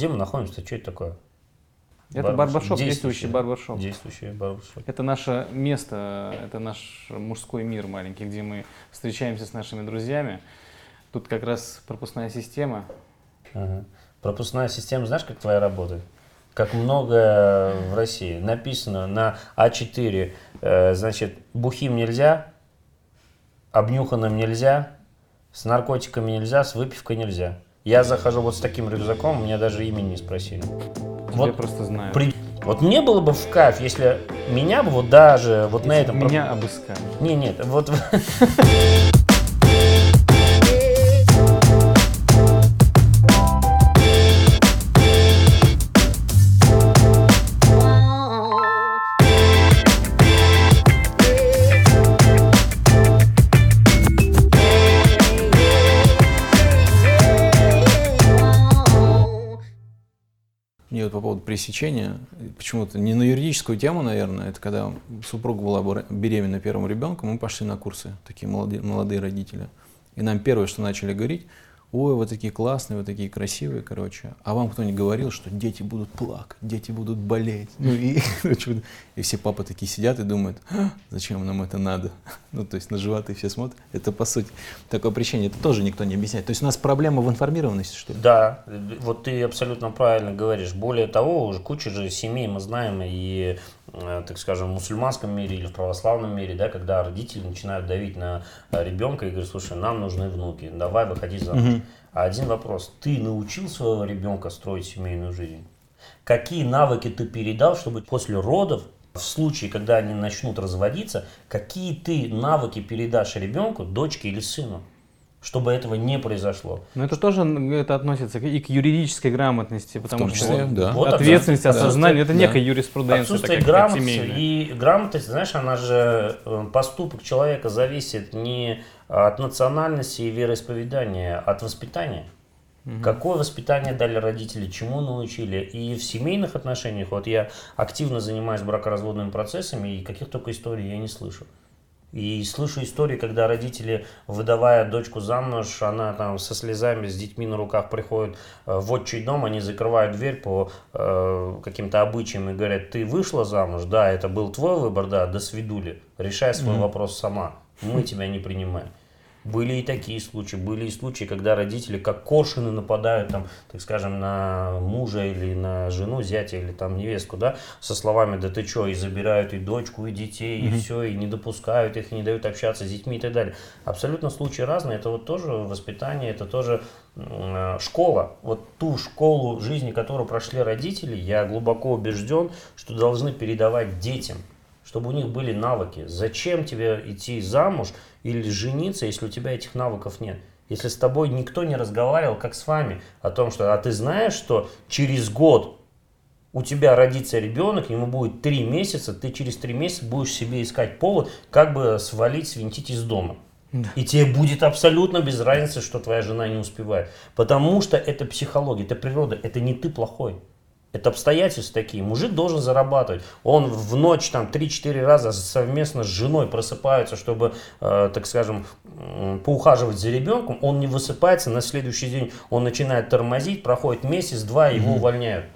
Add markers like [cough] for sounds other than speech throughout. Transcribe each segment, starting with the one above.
где мы находимся, что это такое? Это барбершоп, действующий барбершоп. Действующий барбершоп. Это наше место, это наш мужской мир маленький, где мы встречаемся с нашими друзьями. Тут как раз пропускная система. Ага. Пропускная система, знаешь, как твоя работает? Как много в России. Написано на А4, э, значит, бухим нельзя, обнюханным нельзя, с наркотиками нельзя, с выпивкой нельзя. Я захожу вот с таким рюкзаком, меня даже имени не спросили. Вот Я просто знаю. При... Вот мне было бы в кайф, если меня бы вот даже вот если на этом... Меня обыскали. Не, нет, вот... [laughs] [laughs] поводу пресечения, почему-то не на юридическую тему, наверное, это когда супруга была беременна первым ребенком, мы пошли на курсы, такие молодые, молодые родители. И нам первое, что начали говорить, ой, вы такие классные, вы такие красивые, короче. А вам кто-нибудь говорил, что дети будут плакать, дети будут болеть. Ну и, [laughs] и все папы такие сидят и думают, «А, зачем нам это надо? Ну, то есть на животы все смотрят. Это, по сути, такое прещение. Это тоже никто не объясняет. То есть у нас проблема в информированности, что ли? Да, вот ты абсолютно правильно говоришь. Более того, уже куча же семей мы знаем и э, так скажем, в мусульманском мире или в православном мире, да, когда родители начинают давить на ребенка и говорят, слушай, нам нужны внуки, давай выходи замуж. Угу. А один вопрос. Ты научил своего ребенка строить семейную жизнь? Какие навыки ты передал, чтобы после родов, в случае, когда они начнут разводиться, какие ты навыки передашь ребенку, дочке или сыну? чтобы этого не произошло. Но это тоже это относится и к юридической грамотности, потому в том числе, что да. вот ответственность, да. осознание, это да. некая юриспруденция. Отсутствие такая, грамотности и грамотность, знаешь, она же э, поступок человека зависит не от национальности и вероисповедания, а от воспитания. Угу. Какое воспитание дали родители, чему научили. И в семейных отношениях, вот я активно занимаюсь бракоразводными процессами, и каких только историй я не слышу. И слышу истории, когда родители, выдавая дочку замуж, она там со слезами, с детьми на руках приходит э, в отчий дом, они закрывают дверь по э, каким-то обычаям и говорят, ты вышла замуж, да, это был твой выбор, да, до свидули, решай свой mm-hmm. вопрос сама, мы тебя не принимаем. Были и такие случаи, были и случаи, когда родители как коршины нападают, там, так скажем, на мужа или на жену, зятя или там невестку, да, со словами «да ты что?» и забирают и дочку, и детей, mm-hmm. и все, и не допускают их, и не дают общаться с детьми и так далее. Абсолютно случаи разные, это вот тоже воспитание, это тоже э, школа. Вот ту школу жизни, которую прошли родители, я глубоко убежден, что должны передавать детям чтобы у них были навыки. Зачем тебе идти замуж или жениться, если у тебя этих навыков нет? Если с тобой никто не разговаривал, как с вами, о том, что а ты знаешь, что через год у тебя родится ребенок, ему будет три месяца, ты через три месяца будешь себе искать повод, как бы свалить, свинтить из дома. Да. И тебе будет абсолютно без разницы, что твоя жена не успевает. Потому что это психология, это природа, это не ты плохой. Это обстоятельства такие. Мужик должен зарабатывать. Он в ночь там 3-4 раза совместно с женой просыпается, чтобы, э, так скажем, поухаживать за ребенком. Он не высыпается, на следующий день он начинает тормозить, проходит месяц-два, его увольняют.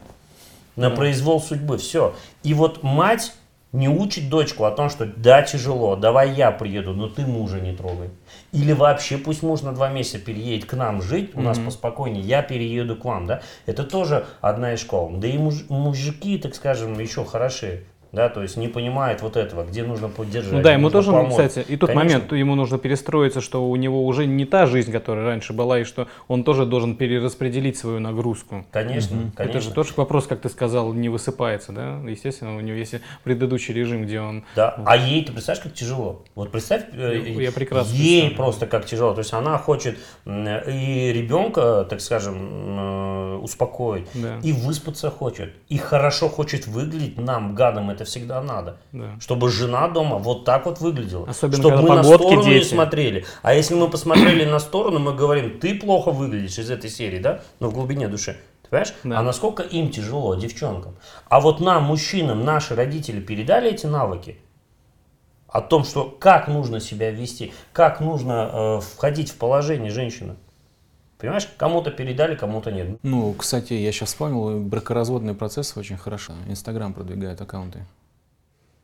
На произвол судьбы, все. И вот мать не учит дочку о том, что да, тяжело, давай я приеду, но ты мужа не трогай. Или вообще пусть муж на два месяца переедет к нам жить, у mm-hmm. нас поспокойнее, я перееду к вам, да. Это тоже одна из школ. Да и муж, мужики, так скажем, еще хороши да, то есть не понимает вот этого, где нужно поддержать. Ну да, ему тоже, помочь. кстати, и тот Конечно. момент, ему нужно перестроиться, что у него уже не та жизнь, которая раньше была, и что он тоже должен перераспределить свою нагрузку. Конечно, угу. конечно. Это же тоже вопрос, как ты сказал, не высыпается, да? Естественно, у него есть предыдущий режим, где он... Да, а ей, ты представляешь, как тяжело? Вот представь, э, я прекрасно ей просто как тяжело. То есть она хочет и ребенка, так скажем, э, успокоить, да. и выспаться хочет, и хорошо хочет выглядеть нам, гадам, это это всегда надо. Да. Чтобы жена дома вот так вот выглядела. Особенно, чтобы мы на сторону дети. не смотрели. А если мы посмотрели на сторону, мы говорим, ты плохо выглядишь из этой серии, да? Но в глубине души. Ты понимаешь? Да. А насколько им тяжело, девчонкам. А вот нам, мужчинам, наши родители передали эти навыки о том, что как нужно себя вести, как нужно э, входить в положение женщины. Понимаешь, кому-то передали, кому-то нет. Ну, кстати, я сейчас вспомнил, бракоразводный процесс очень хорошо. Инстаграм продвигает аккаунты.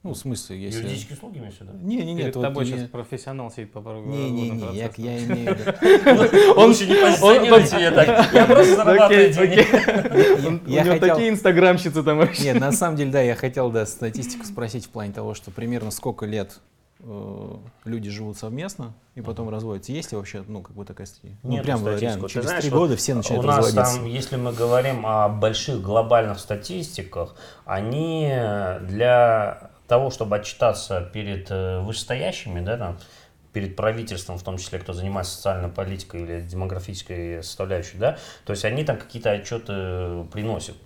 Ну, в смысле, если... Юридические услуги имеешь в виду? Не, не, Перед нет, вот тобой не- сейчас профессионал сидит по порогу. Не, не, не, я, я имею в [laughs] виду. Он лучше не позиционируйте меня так. Я просто зарабатываю Я У него такие инстаграмщицы там вообще. Нет, на самом деле, да, я хотел, да, статистику спросить в плане того, что примерно сколько лет э, люди живут совместно и потом разводятся. Есть ли вообще, ну, как бы такая статья? Ну, Нет, прям статистику. реально, через знаешь, три вот года все начинают У нас разводиться. там, если мы говорим о больших глобальных статистиках, они для того, чтобы отчитаться перед э, вышестоящими, да, там, перед правительством, в том числе, кто занимается социальной политикой или демографической составляющей, да, то есть они там какие-то отчеты приносят.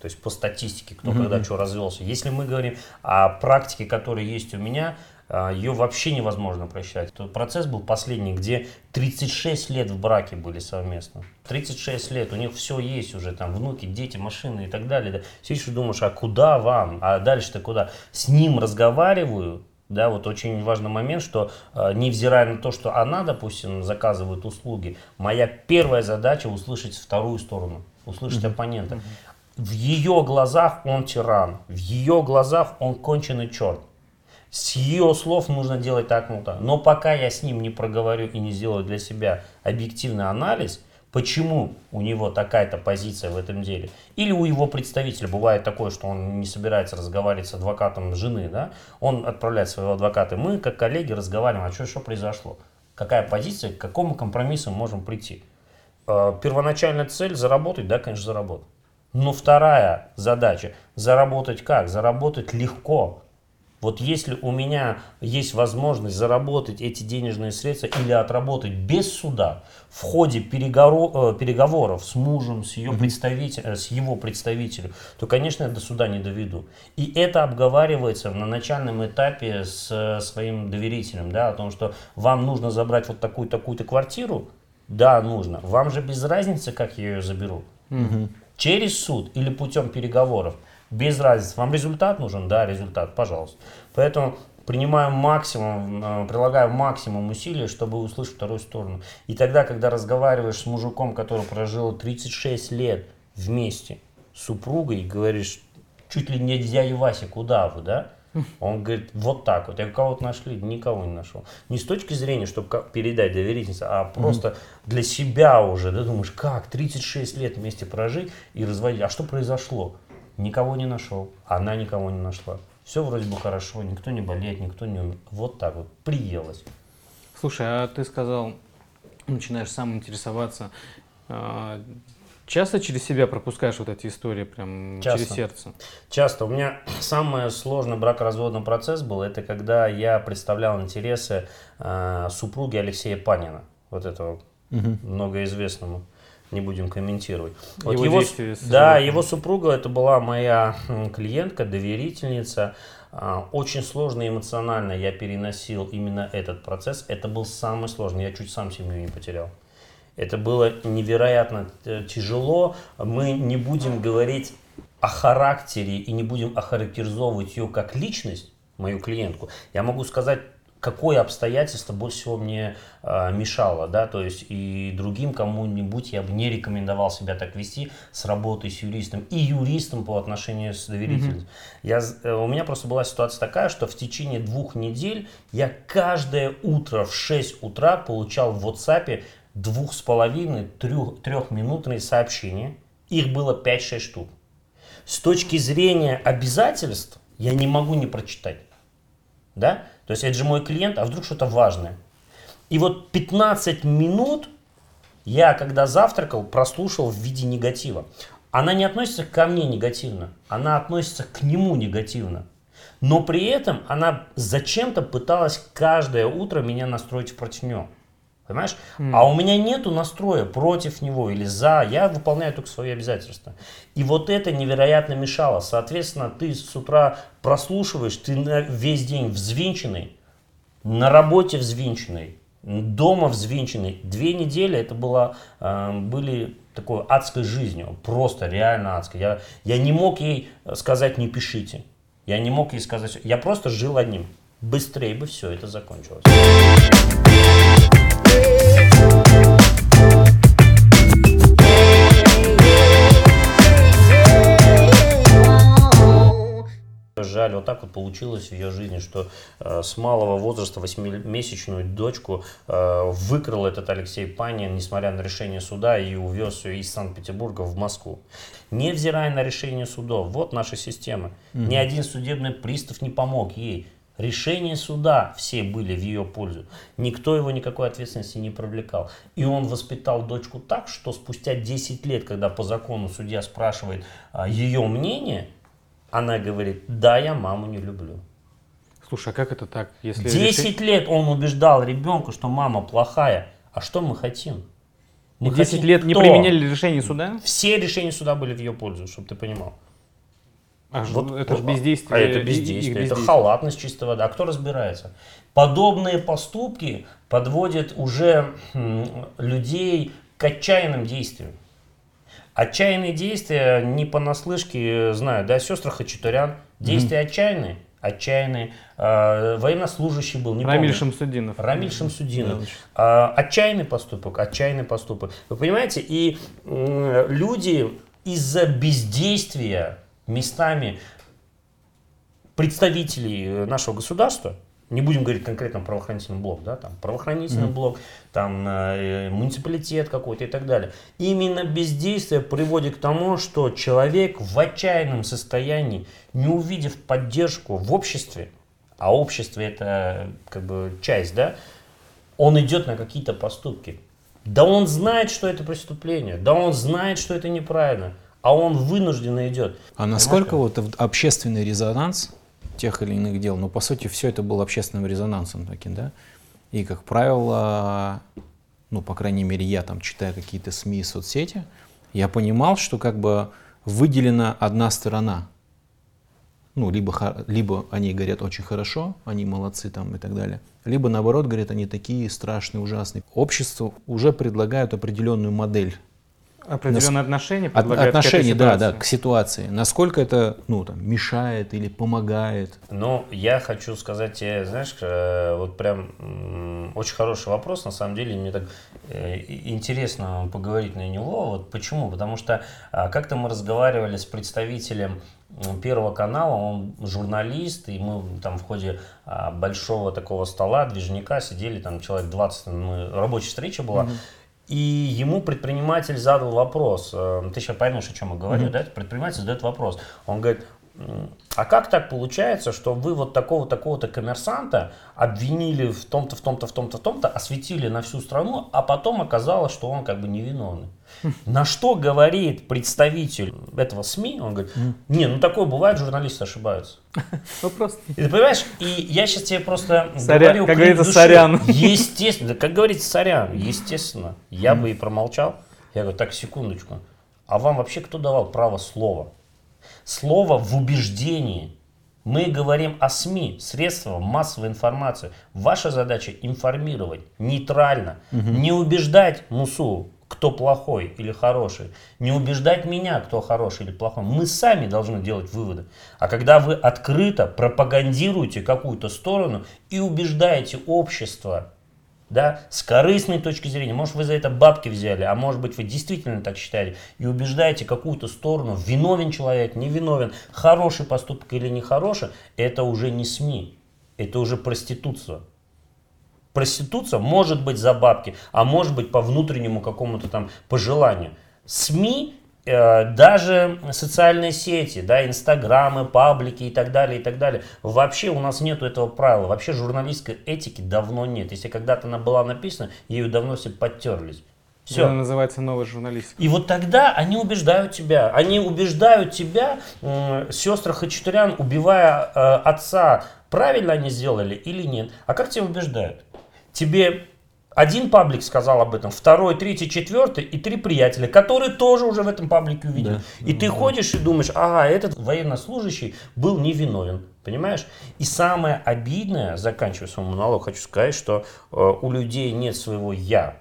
То есть по статистике, кто когда что развелся. Если мы говорим о практике, которая есть у меня, ее вообще невозможно просчитать. Тот процесс был последний, где 36 лет в браке были совместно. 36 лет, у них все есть уже, там внуки, дети, машины и так далее. Да. Сидишь и думаешь, а куда вам? А дальше-то куда? С ним разговариваю, да, вот очень важный момент, что э, невзирая на то, что она, допустим, заказывает услуги, моя первая задача услышать вторую сторону, услышать оппонента. В ее глазах он тиран, в ее глазах он конченый черт. С ее слов нужно делать так, ну так. Но пока я с ним не проговорю и не сделаю для себя объективный анализ, почему у него такая-то позиция в этом деле, или у его представителя бывает такое, что он не собирается разговаривать с адвокатом жены, да, он отправляет своего адвоката, мы, как коллеги, разговариваем, а что, что произошло, какая позиция, к какому компромиссу мы можем прийти. Э, Первоначальная цель заработать, да, конечно, заработать. Но вторая задача заработать как? Заработать легко. Вот если у меня есть возможность заработать эти денежные средства или отработать без суда в ходе переговоров, переговоров с мужем, с, ее представитель, э, с его представителем, то, конечно, я до суда не доведу. И это обговаривается на начальном этапе с э, своим доверителем, да, о том, что вам нужно забрать вот такую такую-то квартиру, да, нужно. Вам же без разницы, как я ее заберу. Через суд или путем переговоров. Без разницы. Вам результат нужен? Да, результат, пожалуйста. Поэтому принимаю максимум, э, прилагаю максимум усилий, чтобы услышать вторую сторону. И тогда, когда разговариваешь с мужиком, который прожил 36 лет вместе с супругой, и говоришь, чуть ли не дядя Вася, куда вы, да? Он говорит, вот так вот. Я кого-то нашли? Никого не нашел. Не с точки зрения, чтобы передать доверительность, а просто для себя уже. Ты думаешь, как 36 лет вместе прожить и разводить? А что произошло? Никого не нашел. Она никого не нашла. Все вроде бы хорошо, никто не болеет, никто не умер. Вот так вот, приелось. Слушай, а ты сказал, начинаешь сам интересоваться. а, Часто через себя пропускаешь вот эти истории, прям Часто. через сердце? Часто. У меня самый сложный бракоразводный процесс был, это когда я представлял интересы э, супруги Алексея Панина, вот этого многоизвестному. Не будем комментировать. Вот Его его, действия да, его супруга это была моя клиентка, доверительница. А, Очень сложно эмоционально я переносил именно этот процесс. Это был самый сложный. Я чуть сам семью не потерял. Это было невероятно э, тяжело. Мы не будем говорить о характере и не будем охарактеризовывать ее как личность, мою клиентку. Я могу сказать, какое обстоятельство больше всего мне э, мешало, да, то есть и другим кому-нибудь я бы не рекомендовал себя так вести с работой с юристом и юристом по отношению с доверительным. Я, з- э, у меня просто была ситуация такая, что в течение двух недель я каждое утро в 6 утра получал в WhatsApp двух с половиной, трех, трехминутные сообщения. Их было 5-6 штук. С точки зрения обязательств я не могу не прочитать. Да? То есть это же мой клиент, а вдруг что-то важное. И вот 15 минут я, когда завтракал, прослушал в виде негатива. Она не относится ко мне негативно, она относится к нему негативно. Но при этом она зачем-то пыталась каждое утро меня настроить против него. Понимаешь? А у меня нету настроя против него или за. Я выполняю только свои обязательства. И вот это невероятно мешало. Соответственно, ты с утра прослушиваешь, ты весь день взвинченный, на работе взвинченный, дома взвинченный. Две недели это было, э, были такой адской жизнью, просто реально адской. Я, я не мог ей сказать не пишите, я не мог ей сказать, я просто жил одним. Быстрее бы все это закончилось. Жаль, вот так вот получилось в ее жизни, что э, с малого возраста восьмимесячную дочку э, выкрал этот Алексей Панин, несмотря на решение суда, и увез ее из Санкт-Петербурга в Москву. Невзирая на решение судов, вот наша система. Mm-hmm. Ни один судебный пристав не помог ей. Решения суда все были в ее пользу. Никто его никакой ответственности не привлекал. И он воспитал дочку так, что спустя 10 лет, когда по закону судья спрашивает а, ее мнение, она говорит, да, я маму не люблю. Слушай, а как это так? Если 10 реши... лет он убеждал ребенка, что мама плохая. А что мы хотим? Мы И 10 хотим лет не применяли решение суда? Все решения суда были в ее пользу, чтобы ты понимал. А вот, это же бездействие. А это бездействие, бездействие. это халатность чистой воды. А кто разбирается? Подобные поступки подводят уже людей к отчаянным действиям. Отчаянные действия не понаслышке знаю, да, сестры Хачатурян. Действия mm-hmm. отчаянные, отчаянные. Э, военнослужащий был, не Рамиль помню. Шамсудинов. Рамиль Шамсудинов. Э, отчаянный поступок, отчаянный поступок. Вы понимаете, и э, люди из-за бездействия местами представителей нашего государства, не будем говорить конкретно правоохранительный блок, да, там правоохранительный mm-hmm. блок, там э, муниципалитет какой-то и так далее. Именно бездействие приводит к тому, что человек в отчаянном состоянии, не увидев поддержку в обществе, а общество это как бы часть, да, он идет на какие-то поступки. Да он знает, что это преступление, да он знает, что это неправильно, а он вынужденно идет. А насколько вот общественный резонанс тех или иных дел. Но по сути все это было общественным резонансом таким, да. И, как правило, ну, по крайней мере, я там читая какие-то СМИ соцсети, я понимал, что как бы выделена одна сторона. Ну, либо, либо они говорят очень хорошо, они молодцы там и так далее, либо наоборот говорят, они такие страшные, ужасные. Общество уже предлагают определенную модель Определенное Нас... отношение предлагает Отношение, да, да, к ситуации. Насколько это ну, там, мешает или помогает? Ну, я хочу сказать тебе, знаешь, э, вот прям очень хороший вопрос, на самом деле, мне так э, интересно поговорить на него. Вот почему? Потому что а, как-то мы разговаривали с представителем Первого канала, он журналист, и мы там в ходе а, большого такого стола, движника сидели, там человек 20, мы, рабочая встреча была, mm-hmm. И ему предприниматель задал вопрос, э, ты сейчас поймешь, о чем я говорю, mm-hmm. да? Предприниматель задает вопрос. Он говорит, а как так получается, что вы вот такого такого-то коммерсанта обвинили в том-то, в том-то, в том-то, в том-то, осветили на всю страну, а потом оказалось, что он как бы невиновный. На что говорит представитель этого СМИ? Он говорит, не, ну такое бывает, журналисты ошибаются. [laughs] Вопрос. И ты понимаешь, и я сейчас тебе просто сорян, говорю... Как говорится, душе, сорян. [laughs] Естественно, как говорится, сорян, естественно. Я бы и промолчал. Я говорю, так, секундочку. А вам вообще кто давал право слова? Слово в убеждении. Мы говорим о СМИ, средствах массовой информации. Ваша задача информировать нейтрально, угу. не убеждать Мусу, кто плохой или хороший, не убеждать меня, кто хороший или плохой. Мы сами должны делать выводы. А когда вы открыто пропагандируете какую-то сторону и убеждаете общество да, с корыстной точки зрения, может вы за это бабки взяли, а может быть вы действительно так считаете и убеждаете какую-то сторону, виновен человек, не виновен, хороший поступок или нехороший, это уже не СМИ, это уже проституция. Проституция может быть за бабки, а может быть по внутреннему какому-то там пожеланию. СМИ даже социальные сети, да, инстаграмы, паблики и так далее, и так далее. Вообще у нас нет этого правила. Вообще журналистской этики давно нет. Если когда-то она была написана, ею давно все подтерлись. Все. Она называется новая журналистика. И вот тогда они убеждают тебя. Они убеждают тебя, э, сестры Хачатурян, убивая э, отца, правильно они сделали или нет. А как тебя убеждают? Тебе один паблик сказал об этом, второй, третий, четвертый и три приятеля, которые тоже уже в этом паблике увидели. Да. И ты ходишь и думаешь, ага, этот военнослужащий был невиновен. Понимаешь? И самое обидное, заканчивая свой монолог, хочу сказать, что э, у людей нет своего «я».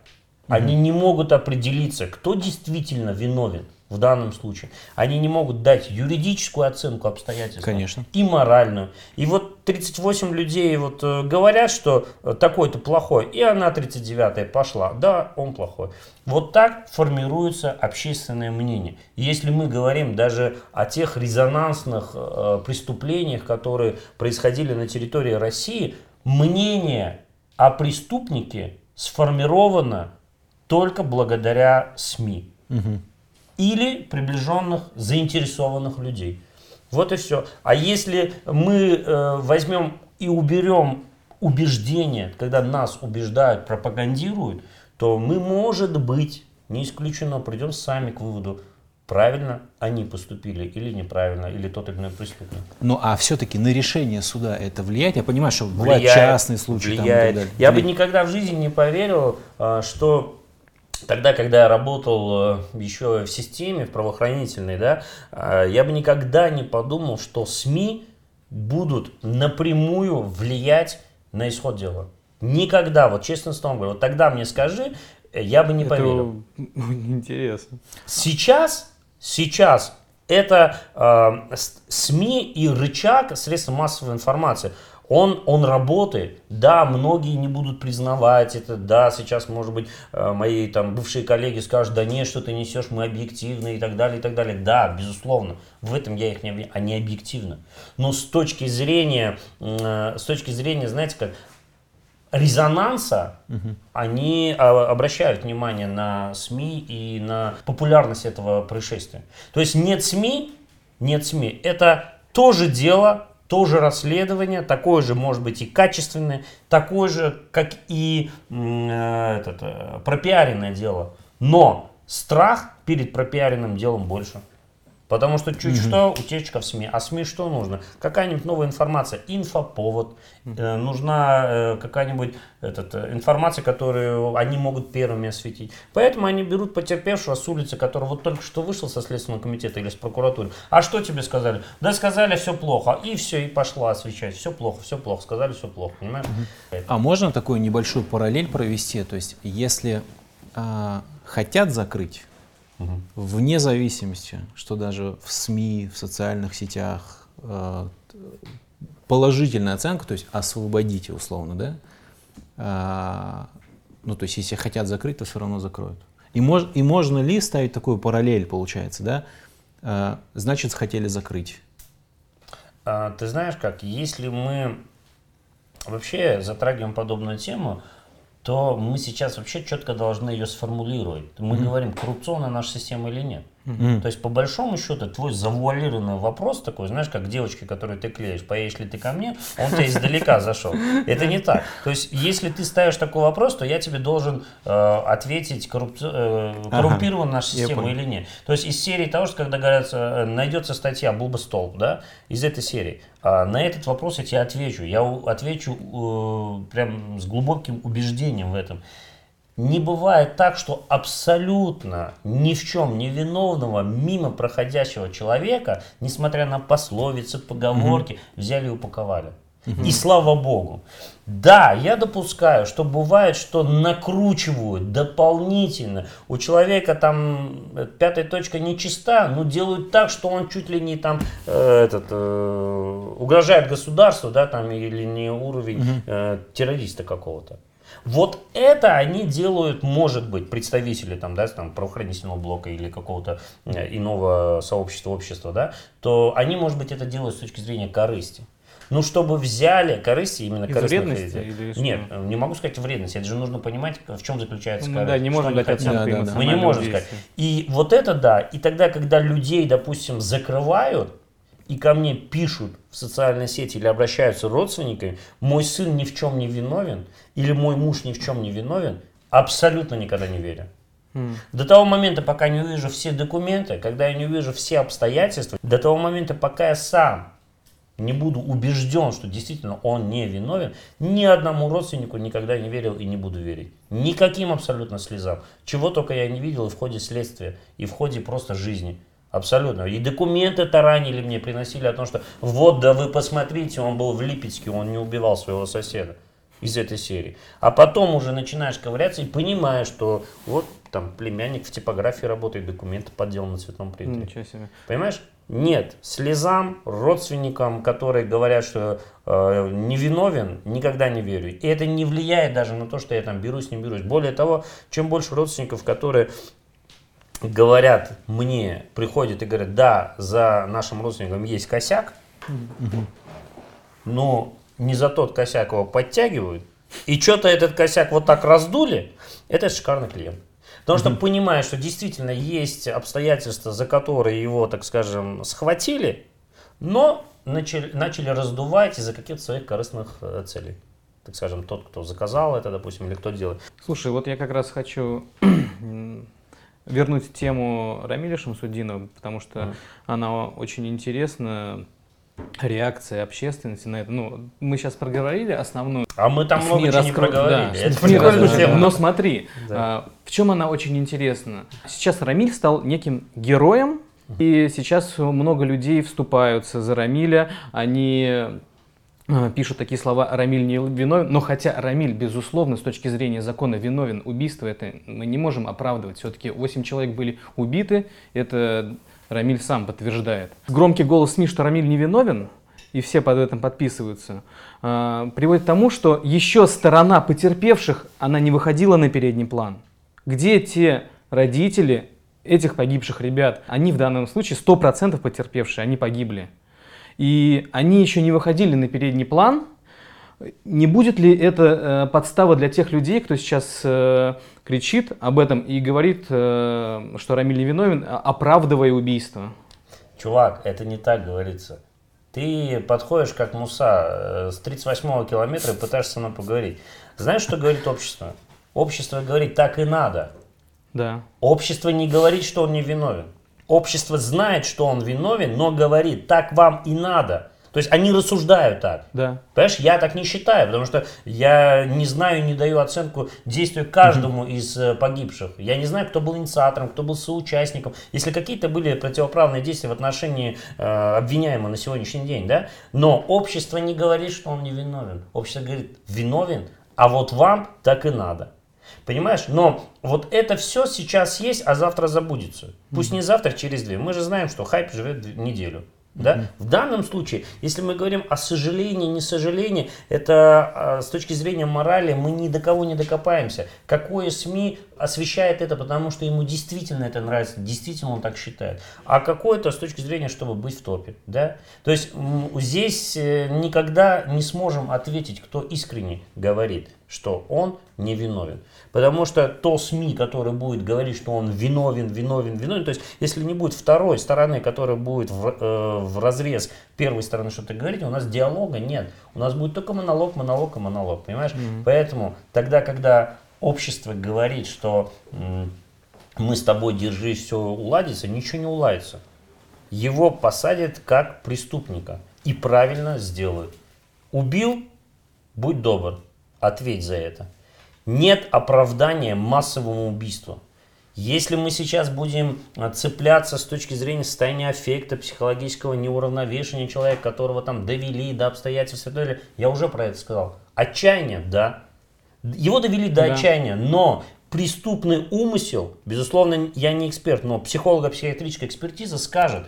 Они не могут определиться, кто действительно виновен в данном случае. Они не могут дать юридическую оценку обстоятельств. Конечно. И моральную. И вот 38 людей вот э, говорят, что э, такой-то плохой, и она 39-я пошла. Да, он плохой. Вот так формируется общественное мнение. Если мы говорим даже о тех резонансных э, преступлениях, которые происходили на территории России, мнение о преступнике сформировано только благодаря СМИ Мгм. Или приближенных заинтересованных людей. Вот и все. А если мы э, возьмем и уберем убеждение, когда нас убеждают, пропагандируют, то мы, может быть, не исключено, придем сами к выводу, правильно они поступили или неправильно, или тот или иной преступник. Ну а все-таки на решение суда это влияет? Я понимаю, что бывают Влияет, частные случаи. там и так влияет. далее. Я бы Влияет. никогда в жизни не поверил, а, что тогда, когда я работал э, еще в системе, в правоохранительной, да, а, я бы никогда не подумал, что СМИ будут напрямую влиять на исход дела. Никогда, вот честно словом говорю, вот тогда мне скажи, э, я бы не Это поверил. [laughs] интересно. Сейчас, сейчас это э, с- СМИ и рычаг средства массовой информации. Он, он работает. Да, многие не будут признавать это. Да, сейчас, может быть, э, мои там бывшие коллеги скажут, да нет, что ты несешь, мы объективны и так далее, и так далее. Да, безусловно, в этом я их не обвиняю, они объективны. Но с точки зрения, э, с точки зрения, знаете, как резонанса, они а, обращают внимание на СМИ и на популярность этого происшествия. То есть нет СМИ, нет СМИ. Это тоже дело, тоже расследование, такое же может быть и качественное, такое же, как и э, этот, э, пропиаренное дело. Но страх перед пропиаренным делом больше. Потому что чуть что, утечка в СМИ. А СМИ что нужно? Какая-нибудь новая информация, инфоповод. Э, нужна э, какая-нибудь этот, э, информация, которую они могут первыми осветить. Поэтому они берут потерпевшего с улицы, который вот только что вышел со Следственного комитета или с прокуратуры. А что тебе сказали? Да сказали, все плохо. И все, и пошла освещать. Все плохо, все плохо. Сказали, все плохо. Понимаешь? А можно такую небольшую параллель провести? То есть, если а, хотят закрыть, вне зависимости, что даже в СМИ, в социальных сетях т- положительная оценка, то есть освободите условно, да? А, ну, то есть, если хотят закрыть, то все равно закроют. И, мож- и можно ли ставить такую параллель, получается, да? А, значит, хотели закрыть. А, ты знаешь как, если мы вообще затрагиваем подобную тему, то мы сейчас вообще четко должны ее сформулировать. Мы говорим, коррупционная наша система или нет. То есть, по большому счету, твой завуалированный вопрос такой, знаешь, как девочки, которые ты клеишь, поедешь ли ты ко мне, он тебя издалека зашел. Это не так. То есть, если ты ставишь такой вопрос, то я тебе должен э, ответить, коррупци- э, коррумпирована наша система или нет. То есть, из серии того, что когда говорят, э, найдется статья «Был бы столб», да, из этой серии, а на этот вопрос я тебе отвечу. Я отвечу э, прям с глубоким убеждением в этом. Не бывает так, что абсолютно ни в чем не виновного мимо проходящего человека, несмотря на пословицы, поговорки, взяли и упаковали. И слава богу. Да, я допускаю, что бывает, что накручивают дополнительно. У человека там э, пятая точка нечиста, но делают так, что он чуть ли не там э, этот, э, угрожает государству, да, там, или не уровень э, террориста какого-то. Вот это они делают, может быть, представители там, да, там, правоохранительного блока или какого-то э, иного сообщества, общества, да, то они, может быть, это делают с точки зрения корысти. Ну, чтобы взяли корысти, именно людей. или Нет, не могу сказать вредность. Это же нужно понимать, в чем заключается Ну корысть. да, не можем дать оценку Да, да. Мы не можем сказать. И вот это да. И тогда, когда людей, допустим, закрывают, и ко мне пишут в социальной сети или обращаются родственники, мой сын ни в чем не виновен, или мой муж ни в чем не виновен, абсолютно никогда не верю. До того момента, пока не увижу все документы, когда я не увижу все обстоятельства, до того момента, пока я сам не буду убежден, что действительно он не виновен, ни одному родственнику никогда не верил и не буду верить. Никаким абсолютно слезам. Чего только я не видел и в ходе следствия, и в ходе просто жизни. Абсолютно. И документы таранили мне, приносили о том, что вот, да вы посмотрите, он был в Липецке, он не убивал своего соседа из этой серии. А потом уже начинаешь ковыряться и понимаешь, что вот там племянник в типографии работает, документы подделаны на цветном принтере. Ничего себе. Понимаешь? Нет, слезам, родственникам, которые говорят, что э, невиновен, никогда не верю. И это не влияет даже на то, что я там берусь, не берусь. Более того, чем больше родственников, которые говорят мне, приходят и говорят, да, за нашим родственником есть косяк, но не за тот косяк его подтягивают, и что-то этот косяк вот так раздули, это шикарный клиент. Потому что понимая, что действительно есть обстоятельства, за которые его, так скажем, схватили, но начали, начали раздувать из-за каких-то своих корыстных э, целей. Так скажем, тот, кто заказал это, допустим, или кто делает. Слушай, вот я как раз хочу вернуть тему Рамиля Шамсудинова, потому что mm. она очень интересна реакция общественности на это. Ну, мы сейчас проговорили основную. А мы там много чего не проговорили. Да, это СМИ. Но смотри, да. а, в чем она очень интересна. Сейчас Рамиль стал неким героем, и сейчас много людей вступаются за Рамиля. Они а, пишут такие слова «Рамиль не виновен», но хотя Рамиль, безусловно, с точки зрения закона виновен, убийство это мы не можем оправдывать. Все-таки 8 человек были убиты, это Рамиль сам подтверждает. Громкий голос СМИ, что Рамиль невиновен, и все под этим подписываются, а, приводит к тому, что еще сторона потерпевших, она не выходила на передний план. Где те родители этих погибших ребят? Они в данном случае 100% потерпевшие, они погибли. И они еще не выходили на передний план, не будет ли это э, подстава для тех людей, кто сейчас э, кричит об этом и говорит, э, что Рамиль не виновен, оправдывая убийство? Чувак, это не так говорится. Ты подходишь как Муса с 38-го километра и пытаешься со мной поговорить. Знаешь, что говорит общество? Общество говорит, так и надо. Да. Общество не говорит, что он не виновен. Общество знает, что он виновен, но говорит, так вам и надо. То есть они рассуждают так. Да. Понимаешь, я так не считаю, потому что я не знаю, не даю оценку действию каждому mm-hmm. из э, погибших. Я не знаю, кто был инициатором, кто был соучастником. Если какие-то были противоправные действия в отношении э, обвиняемого на сегодняшний день, да, но общество не говорит, что он не виновен. Общество говорит, виновен, а вот вам так и надо. Понимаешь? Но вот это все сейчас есть, а завтра забудется. Пусть mm-hmm. не завтра, через две. Мы же знаем, что хайп живет неделю. Да? Mm-hmm. В данном случае, если мы говорим о сожалении, не сожалении, это а, с точки зрения морали мы ни до кого не докопаемся. Какое СМИ освещает это, потому что ему действительно это нравится, действительно он так считает. А какое-то с точки зрения, чтобы быть в топе. Да? То есть здесь э, никогда не сможем ответить, кто искренне говорит, что он не виновен. Потому что то СМИ, которое будет говорить, что он виновен, виновен, виновен, то есть если не будет второй стороны, которая будет в, э, в разрез первой стороны что-то говорить, у нас диалога нет. У нас будет только монолог, монолог и монолог, понимаешь? Mm-hmm. Поэтому тогда, когда общество говорит, что мы с тобой держись, все уладится, ничего не уладится. Его посадят как преступника и правильно сделают. Убил, будь добр, ответь за это нет оправдания массовому убийству. Если мы сейчас будем а, цепляться с точки зрения состояния аффекта, психологического неуравновешения человека, которого там довели до обстоятельств, я уже про это сказал. Отчаяние, да. Его довели до да. отчаяния, но преступный умысел, безусловно, я не эксперт, но психолого-психиатрическая экспертиза скажет,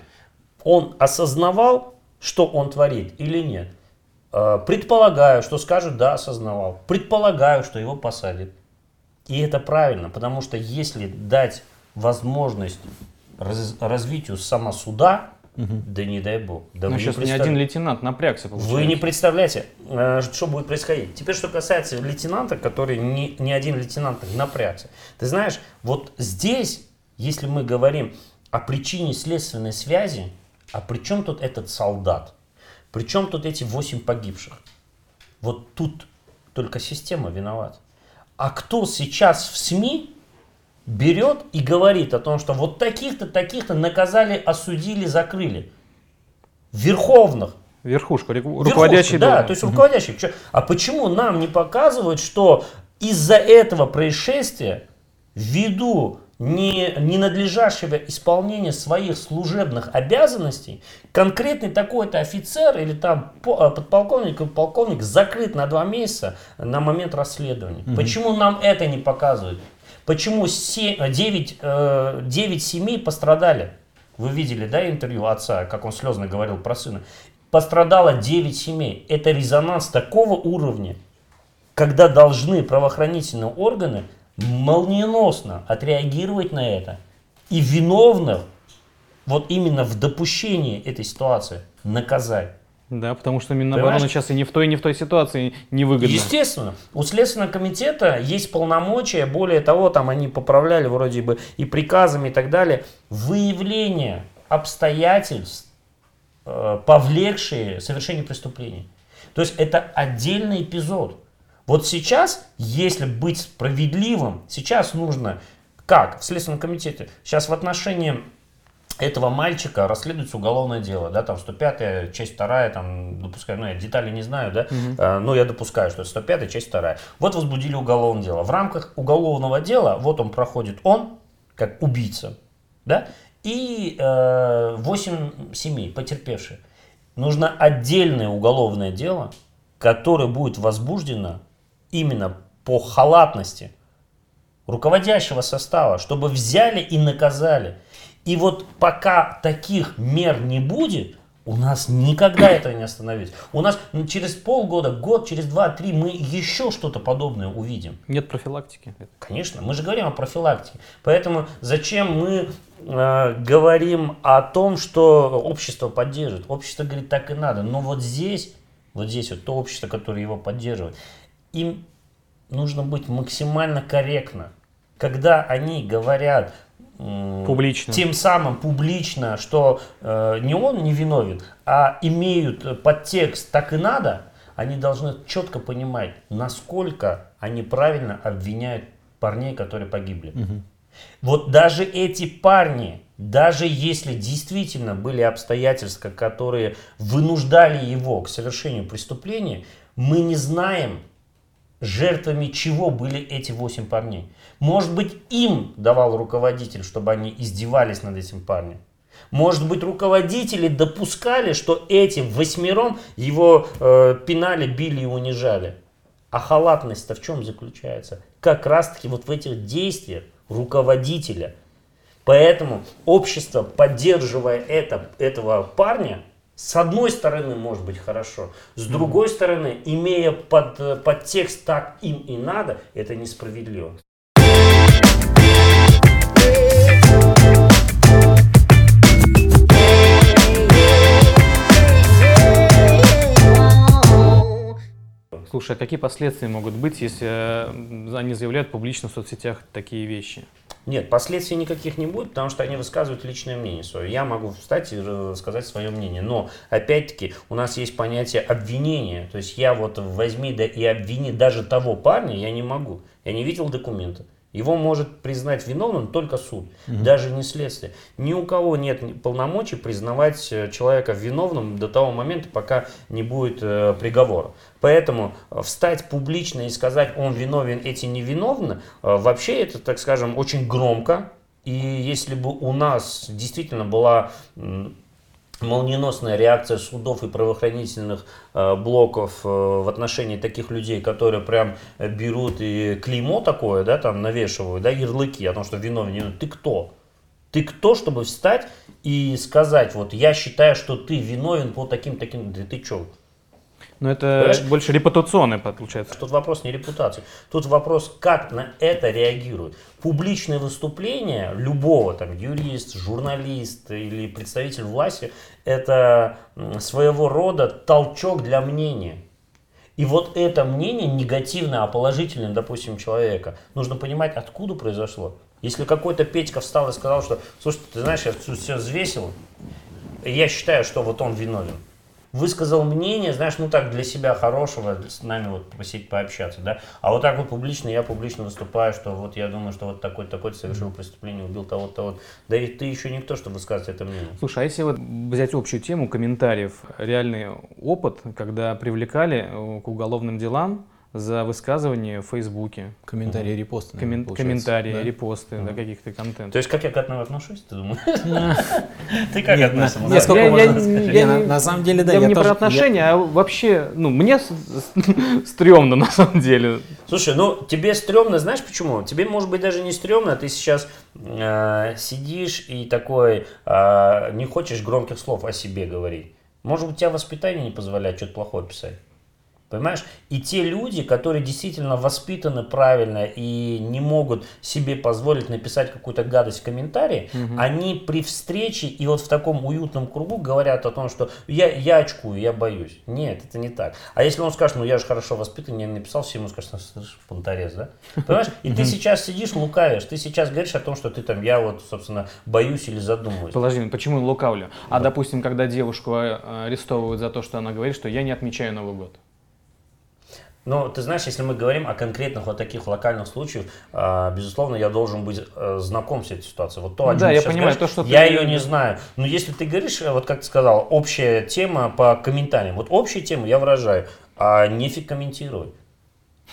он осознавал, что он творит или нет. Э, предполагаю, что скажут, да, осознавал. Предполагаю, что его посадят. И это правильно, потому что если дать возможность раз, развитию самосуда, угу. да не дай бог. Да Но сейчас представ... ни один лейтенант напрягся. Получается. Вы не представляете, э, что будет происходить. Теперь, что касается лейтенанта, который ни, ни один лейтенант напрягся. Ты знаешь, вот здесь, если мы говорим о причине следственной связи, а при чем тут этот солдат? Причем тут эти 8 погибших? Вот тут только система виновата. А кто сейчас в СМИ берет и говорит о том, что вот таких-то, таких-то наказали, осудили, закрыли? Верховных. Верхушка, руководящий. Да, то есть руководящий. А почему нам не показывают, что из-за этого происшествия, ввиду не, ненадлежащего исполнения своих служебных обязанностей, конкретный такой-то офицер или там а, подполковник или полковник закрыт на два месяца на момент расследования. Угу. Почему нам это не показывают? Почему 7, 9, 9 семей пострадали? Вы видели, да, интервью отца, как он слезно говорил про сына. Пострадало 9 семей. Это резонанс такого уровня, когда должны правоохранительные органы молниеносно отреагировать на это и виновных вот именно в допущении этой ситуации наказать. Да, потому что Минобороны Понимаешь? сейчас и не в той, и не в той ситуации невыгодно. Естественно. У Следственного комитета есть полномочия, более того, там они поправляли вроде бы и приказами и так далее, выявление обстоятельств, э, повлекшие совершение преступлений. То есть это отдельный эпизод. Вот сейчас, если быть справедливым, сейчас нужно, как в Следственном комитете, сейчас в отношении этого мальчика расследуется уголовное дело, да, там 105 часть 2 там, допускаю, ну, я детали не знаю, да, угу. а, но я допускаю, что это 105 часть 2 Вот возбудили уголовное дело. В рамках уголовного дела, вот он проходит, он, как убийца, да, и э, 8 семей потерпевшие. Нужно отдельное уголовное дело, которое будет возбуждено именно по халатности руководящего состава, чтобы взяли и наказали. И вот пока таких мер не будет, у нас никогда это не остановится. У нас ну, через полгода, год, через два-три мы еще что-то подобное увидим. Нет профилактики. Конечно, мы же говорим о профилактике. Поэтому зачем мы э, говорим о том, что общество поддерживает? Общество говорит, так и надо. Но вот здесь, вот здесь вот то общество, которое его поддерживает, им нужно быть максимально корректно. Когда они говорят публично. тем самым публично, что э, не он не виновен, а имеют подтекст так и надо, они должны четко понимать, насколько они правильно обвиняют парней, которые погибли. Угу. Вот даже эти парни, даже если действительно были обстоятельства, которые вынуждали его к совершению преступления, мы не знаем, жертвами чего были эти восемь парней. Может быть, им давал руководитель, чтобы они издевались над этим парнем. Может быть, руководители допускали, что эти восьмером его э, пинали, били и унижали. А халатность-то в чем заключается? Как раз-таки вот в этих действиях руководителя. Поэтому общество, поддерживая это, этого парня, с одной стороны, может быть хорошо, с другой стороны, имея под, под текст так им и надо, это несправедливо. Слушай, а какие последствия могут быть, если э, они заявляют публично в соцсетях такие вещи? Нет, последствий никаких не будет, потому что они высказывают личное мнение свое. Я могу встать и сказать свое мнение. Но, опять-таки, у нас есть понятие обвинения. То есть я вот возьми да и обвини даже того парня, я не могу. Я не видел документа. Его может признать виновным только суд, угу. даже не следствие. Ни у кого нет полномочий признавать э, человека виновным до того момента, пока не будет э, приговора. Поэтому э, встать публично и сказать, он виновен, эти невиновны, э, вообще это, так скажем, очень громко. И если бы у нас действительно была молниеносная реакция судов и правоохранительных э, блоков э, в отношении таких людей, которые прям берут и клеймо такое, да, там навешивают, да, ярлыки о том, что виновен. Ты кто? Ты кто, чтобы встать и сказать, вот я считаю, что ты виновен по таким-таким, да ты что? Но это Понимаешь? больше репутационный получается. Тут вопрос не репутации. Тут вопрос, как на это реагируют. Публичное выступление любого, там, юрист, журналист или представитель власти, это своего рода толчок для мнения. И вот это мнение негативное, а положительное, допустим, человека, нужно понимать, откуда произошло. Если какой-то Петька встал и сказал, что, слушай, ты знаешь, я все взвесил, я считаю, что вот он виновен высказал мнение, знаешь, ну так для себя хорошего, с нами вот посидеть, пообщаться, да. А вот так вот публично, я публично выступаю, что вот я думаю, что вот такой такой совершил преступление, убил того-то вот. Да и ты еще никто, чтобы высказать это мнение. Слушай, а если вот взять общую тему комментариев, реальный опыт, когда привлекали э, к уголовным делам за высказывание в Фейсбуке. Комментарии, репосты. наверное, Коммен- комментарии, да? репосты, да, каких-то контентов. То есть как я к этому отношусь, ты думаешь? [laughs] Ты как Нет, относишься? на- можно самом деле, да, я не про отношения, а вообще, ну, мне [laughs] стрёмно на самом деле. Слушай, ну тебе стрёмно, знаешь почему? Тебе может быть даже не стрёмно, ты сейчас э, сидишь и такой э, не хочешь громких слов о себе говорить. Может быть, у тебя воспитание не позволяет что-то плохое писать. Понимаешь? И те люди, которые действительно воспитаны правильно и не могут себе позволить написать какую-то гадость в комментарии, они при встрече и вот в таком уютном кругу говорят о том, что я, я очкую, я боюсь. Нет, это не так. А если он скажет, ну я же хорошо воспитан, я написал, все ему скажут, «Ну, слышь, понторез, да? Понимаешь? И ты сейчас сидишь, лукавишь, ты сейчас говоришь о том, что ты там, я вот, собственно, боюсь или задумываюсь. Подожди, ну почему лукавлю? А, допустим, когда девушку э, арестовывают за то, что она говорит, что я не отмечаю Новый год. Но ты знаешь, если мы говорим о конкретных вот таких локальных случаях, а, безусловно, я должен быть э, знаком с этой ситуацией. Вот то, о чем да, я понимаю, говоришь, то, что я ты- ее не знаю. Но если ты говоришь, э, вот как ты сказал, общая тема по комментариям. Вот общую тему я выражаю, а нефиг комментировать.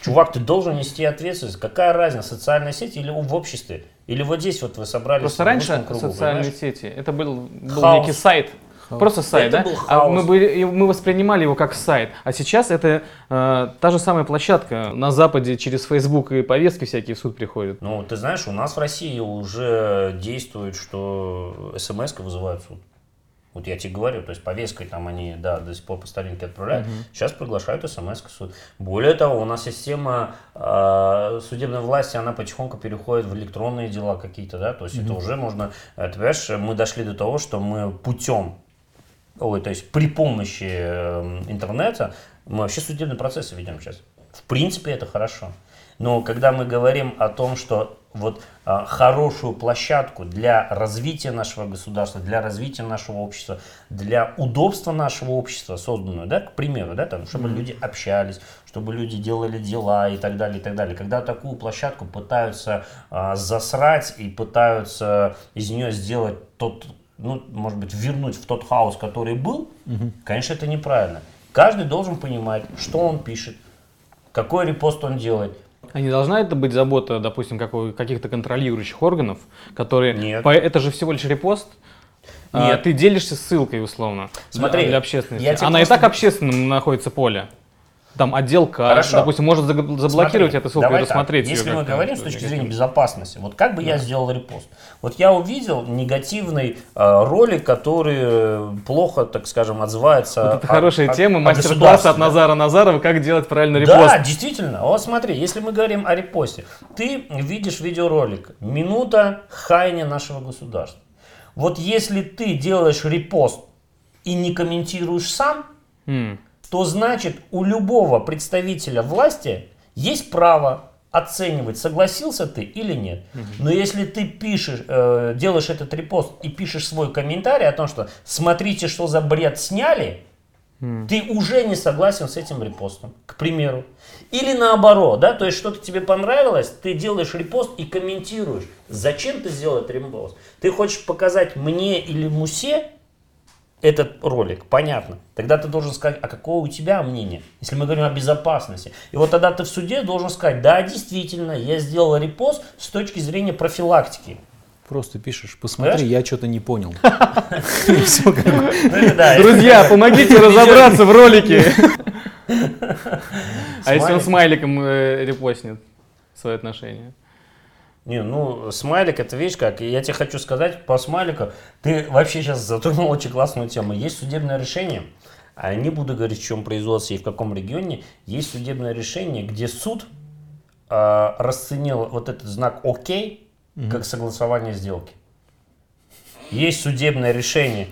Чувак, ты должен нести ответственность. Какая разница, социальная сеть или в обществе? Или вот здесь вот вы собрались Просто раньше кругу, социальные понимаешь? сети, это был, был Хаос. некий сайт. Просто сайт, Это да? был А мы, хаос. были- и мы воспринимали его как сайт. А сейчас это э, та же самая площадка. На Западе через Facebook и повестки всякие в суд приходят. Ну, ты знаешь, у нас в России уже действует, что смс вызывают в суд. Вот я тебе говорю, то есть повесткой там они, да, до сих пор по старинке отправляют. Сейчас приглашают смс в суд. Более того, у нас система э, судебной власти, она потихоньку переходит в электронные дела какие-то, да, то есть это уже можно, э, ты понимаешь, мы дошли до того, что мы путем, ой, то есть при помощи э, интернета мы вообще судебные процессы ведем сейчас. В принципе, это хорошо. Но когда мы говорим о том, что вот а, хорошую площадку для развития нашего государства, для развития нашего общества, для удобства нашего общества созданную, да, к примеру, да, там, чтобы люди общались, чтобы люди делали дела и так далее, и так далее. Когда такую площадку пытаются а, засрать и пытаются из нее сделать тот, ну, может быть, вернуть в тот хаос, который был, конечно, это неправильно. Каждый должен понимать, что он пишет, какой репост он делает. А не должна это быть забота, допустим, каких-то контролирующих органов, которые... Нет. по- Это же всего лишь репост. А, Нет. ты делишься ссылкой, условно, Смотри, для, для общественности. Она и просто- так общественным находится поле. Там отдел К, Хорошо. допустим, может заблокировать Смотри, эту ссылку и рассмотреть так, ее Если мы говорим с точки зрения безопасности, вот как бы я сделал репост? Вот я увидел негативный э, ролик, который э, плохо, так скажем, отзывается. Вот это о- хорошая о- тема, мастер-класс от да? Назара Назарова, как делать правильно репост. Да, действительно. Вот смотри, если мы говорим о репосте, ты видишь видеоролик «Минута хаяния нашего государства». Вот если ты делаешь репост и не комментируешь сам, М. то значит у любого представителя власти есть право оценивать, согласился ты или нет. Но если ты пишешь, э, делаешь этот репост и пишешь свой комментарий о том, что смотрите, что за бред сняли, ты уже не согласен с этим репостом, к примеру. Или наоборот, да, то есть что-то тебе понравилось, ты делаешь репост и комментируешь. Зачем ты сделал этот репост? Ты хочешь показать мне или Мусе этот ролик, понятно. Тогда ты должен сказать, а какое у тебя мнение, если мы говорим о безопасности. И вот тогда ты в суде должен сказать, да, действительно, я сделал репост с точки зрения профилактики. Просто пишешь, посмотри, Понимаешь? я что-то не понял. [laughs] Ну, Друзья, [laughs] помогите разобраться в ролике. [laughs] А если он Смайлик. смайликом э, репостнет свои отношения? Не, ну, смайлик это вещь как. Я тебе хочу сказать по смайлику, ты вообще сейчас затронул очень классную тему. Есть судебное решение, а не буду говорить, в чем производство и в каком регионе, есть судебное решение, где суд а, расценил вот этот знак ОК как согласование сделки. Есть судебное решение.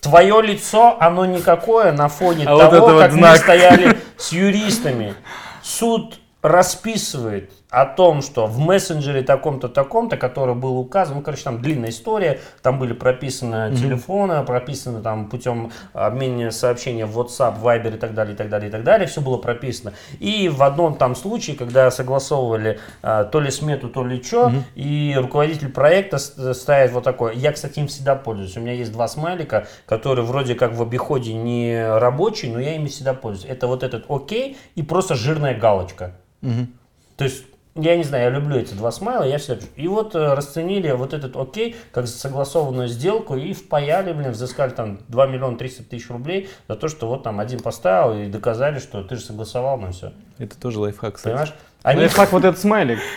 Твое лицо, оно никакое на фоне А вот того, вот как мы знак. стояли [laughs] с юристами. Суд расписывает о том, что в мессенджере таком-то, таком-то, который был указан, ну, короче, там длинная история, там были прописаны mm-hmm. телефоны, прописаны там путем обмена сообщения в WhatsApp, Viber и так далее, и так далее, и так далее, все было прописано. И в одном там случае, когда согласовывали а, то ли смету, то ли что, mm-hmm. и руководитель проекта ставит вот такое, я, кстати, им всегда пользуюсь, у меня есть два смайлика, которые вроде как в обиходе не рабочие, но я ими всегда пользуюсь. Это вот этот окей и просто жирная галочка. Mm-hmm. То есть я не знаю, я люблю эти два смайла, я всегда И вот э, расценили вот этот окей, как согласованную сделку, и впаяли, блин, взыскали там 2 миллиона 300 тысяч рублей за то, что вот там один поставил и доказали, что ты же согласовал на все. Это тоже лайфхак, кстати. Понимаешь? Они... Лайфхак вот этот смайлик. [laughs]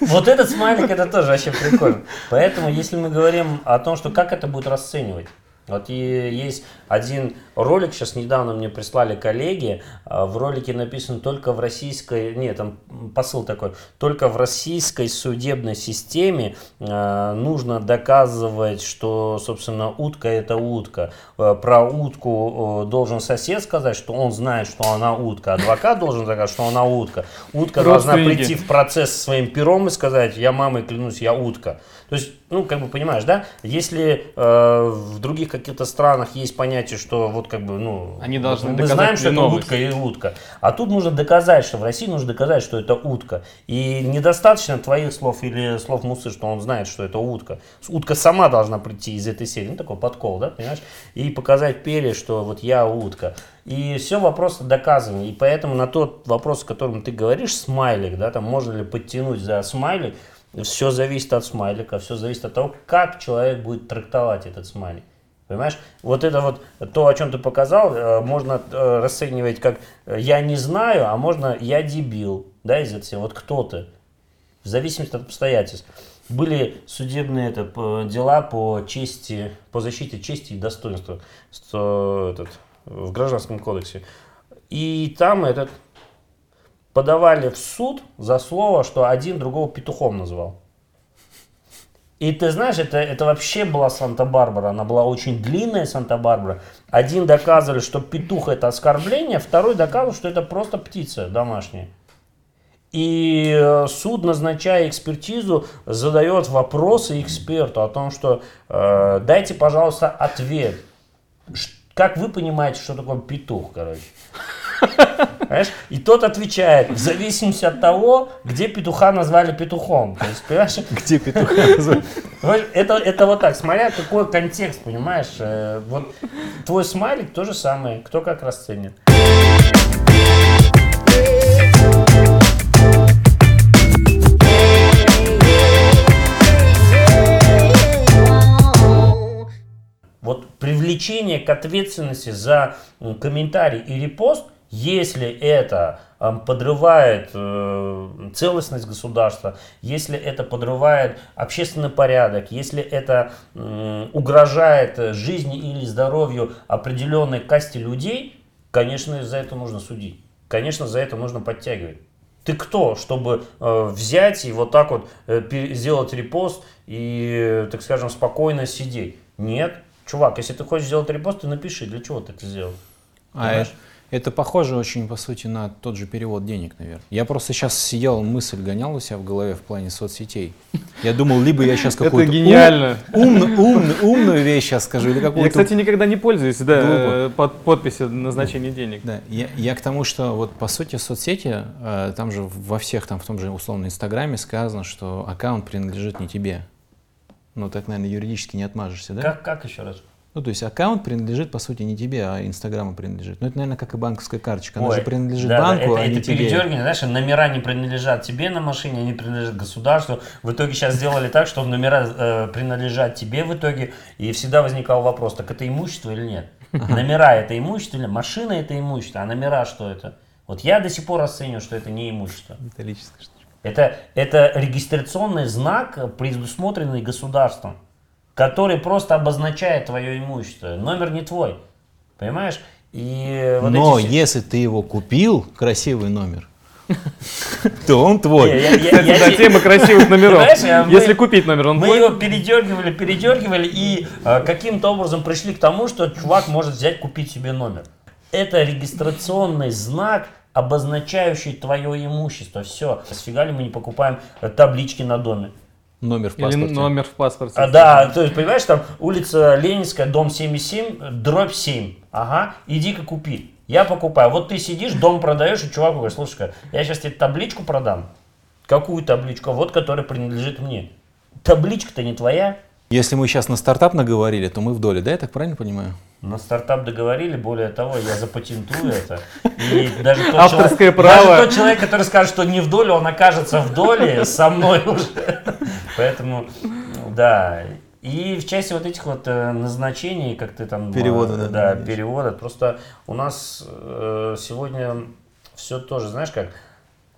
Вот этот смайлик, это тоже вообще прикольно. Поэтому, если мы говорим о том, что как это будет расценивать, вот и есть один ролик, сейчас недавно мне прислали коллеги, а, в ролике написано только в российской, нет, там посыл такой, только в российской судебной системе э, нужно доказывать, что, собственно, утка это утка. Э, про утку э, должен сосед сказать, что он знает, что она утка, адвокат должен сказать, что она утка. Утка должна прийти в процесс своим пером и сказать, я мамой клянусь, я утка. То есть, ну, как бы понимаешь, да, если э, в других каких-то странах есть понятие, что вот как бы, ну, Они должны мы знаем, что это утка и утка, а тут нужно доказать, что в России нужно доказать, что это утка. И недостаточно твоих слов или слов Мусы, что он знает, что это утка. Утка сама должна прийти из этой серии, ну, такой подкол, да, понимаешь, и показать Пере, что вот я утка. И все вопросы доказаны. И поэтому на тот вопрос, о котором ты говоришь, смайлик, да, там можно ли подтянуть за смайлик, все зависит от смайлика, все зависит от того, как человек будет трактовать этот смайлик. Понимаешь? Вот это вот то, о чем ты показал, э, можно э, расценивать как э, я не знаю, а можно я дебил. Да, из этого. Вот кто ты. В зависимости от обстоятельств. Были судебные это, дела по чести, по защите чести и достоинства этот, в Гражданском кодексе. И там этот подавали в суд за слово, что один другого петухом называл. И ты знаешь, это, это вообще была Санта-Барбара, она была очень длинная Санта-Барбара. Один доказывали, что петух это оскорбление, второй доказывал, что это просто птица домашняя. И э, суд, назначая экспертизу, задает вопросы эксперту о том, что э, дайте, пожалуйста, ответ. Как вы понимаете, что такое петух, короче? Понимаешь? И тот отвечает, в зависимости от того, где петуха назвали петухом. То есть, понимаешь? [laughs] Где петуха назвали? Это, это вот так, смотря какой контекст, понимаешь? Э, вот твой смайлик то же самое, кто как расценит. Вот привлечение к ответственности за комментарий и репост – если это подрывает э, целостность государства, если это подрывает общественный порядок, если это угрожает жизни или здоровью определенной касте людей, конечно, за это нужно судить. Конечно, за это нужно подтягивать. Ты кто, чтобы э, взять и вот так вот э, сделать репост и, так скажем, спокойно сидеть? Нет. Чувак, если ты хочешь сделать репост, ты напиши, для чего ты это сделал. А это, это похоже очень, по сути, на тот же перевод денег, наверное. Я просто сейчас сидел, мысль гонял у себя в голове в плане соцсетей. Я думал, либо я сейчас какую-то гениально. Ум, умную, умную вещь сейчас скажу, или какую-то... Я, кстати, никогда не пользуюсь да, под подписью назначения денег. Да, я, я к тому, что вот по сути соцсети, э, там же во всех, там в том же условно Инстаграме сказано, что аккаунт принадлежит не тебе. Ну, так, наверное, юридически не отмажешься, да? Как, как еще раз? Ну, то есть аккаунт принадлежит, по сути, не тебе, а Инстаграму принадлежит. Ну, это, наверное, как и банковская карточка. Она Ой, же принадлежит да, банку, это, а не это тебе. передергивание, знаешь, номера не принадлежат тебе на машине, они принадлежат государству. В итоге сейчас сделали так, что номера э, принадлежат тебе в итоге, и всегда возникал вопрос, так это имущество или нет? Номера это имущество или машина это имущество, а номера что это? Вот я до сих пор расцениваю, что это не имущество. Металлическое что это, это регистрационный знак, предусмотренный государством который просто обозначает твое имущество. Номер не твой. Понимаешь? И вот Но эти... если ты его купил, красивый номер, [laughs] то он твой. Это тема красивых номеров. Если купить номер, он твой. Мы его передергивали, передергивали и э, каким-то образом пришли к тому, что чувак может взять, купить себе номер. Это регистрационный знак обозначающий твое имущество. Все. Сфига ли мы не покупаем таблички на доме? Номер в Или паспорте. номер в паспорте. А, да, то есть, понимаешь, там улица Ленинская, дом 77, дробь 7. Ага, иди-ка купи. Я покупаю. Вот ты сидишь, дом продаешь, и чувак говорит, слушай я сейчас тебе табличку продам. Какую табличку? Вот, которая принадлежит мне. Табличка-то не твоя. Если мы сейчас на стартап наговорили, то мы в доле, да, я так правильно понимаю? На стартап договорили, более того, я запатентую это. И даже тот, Авторское человек, право. даже тот человек, который скажет, что не в доле, он окажется в доле со мной уже. Поэтому, да. И в части вот этих вот э, назначений, как ты там... Перевода, э, да, Да, да, перевода. Просто у нас э, сегодня все тоже, знаешь как,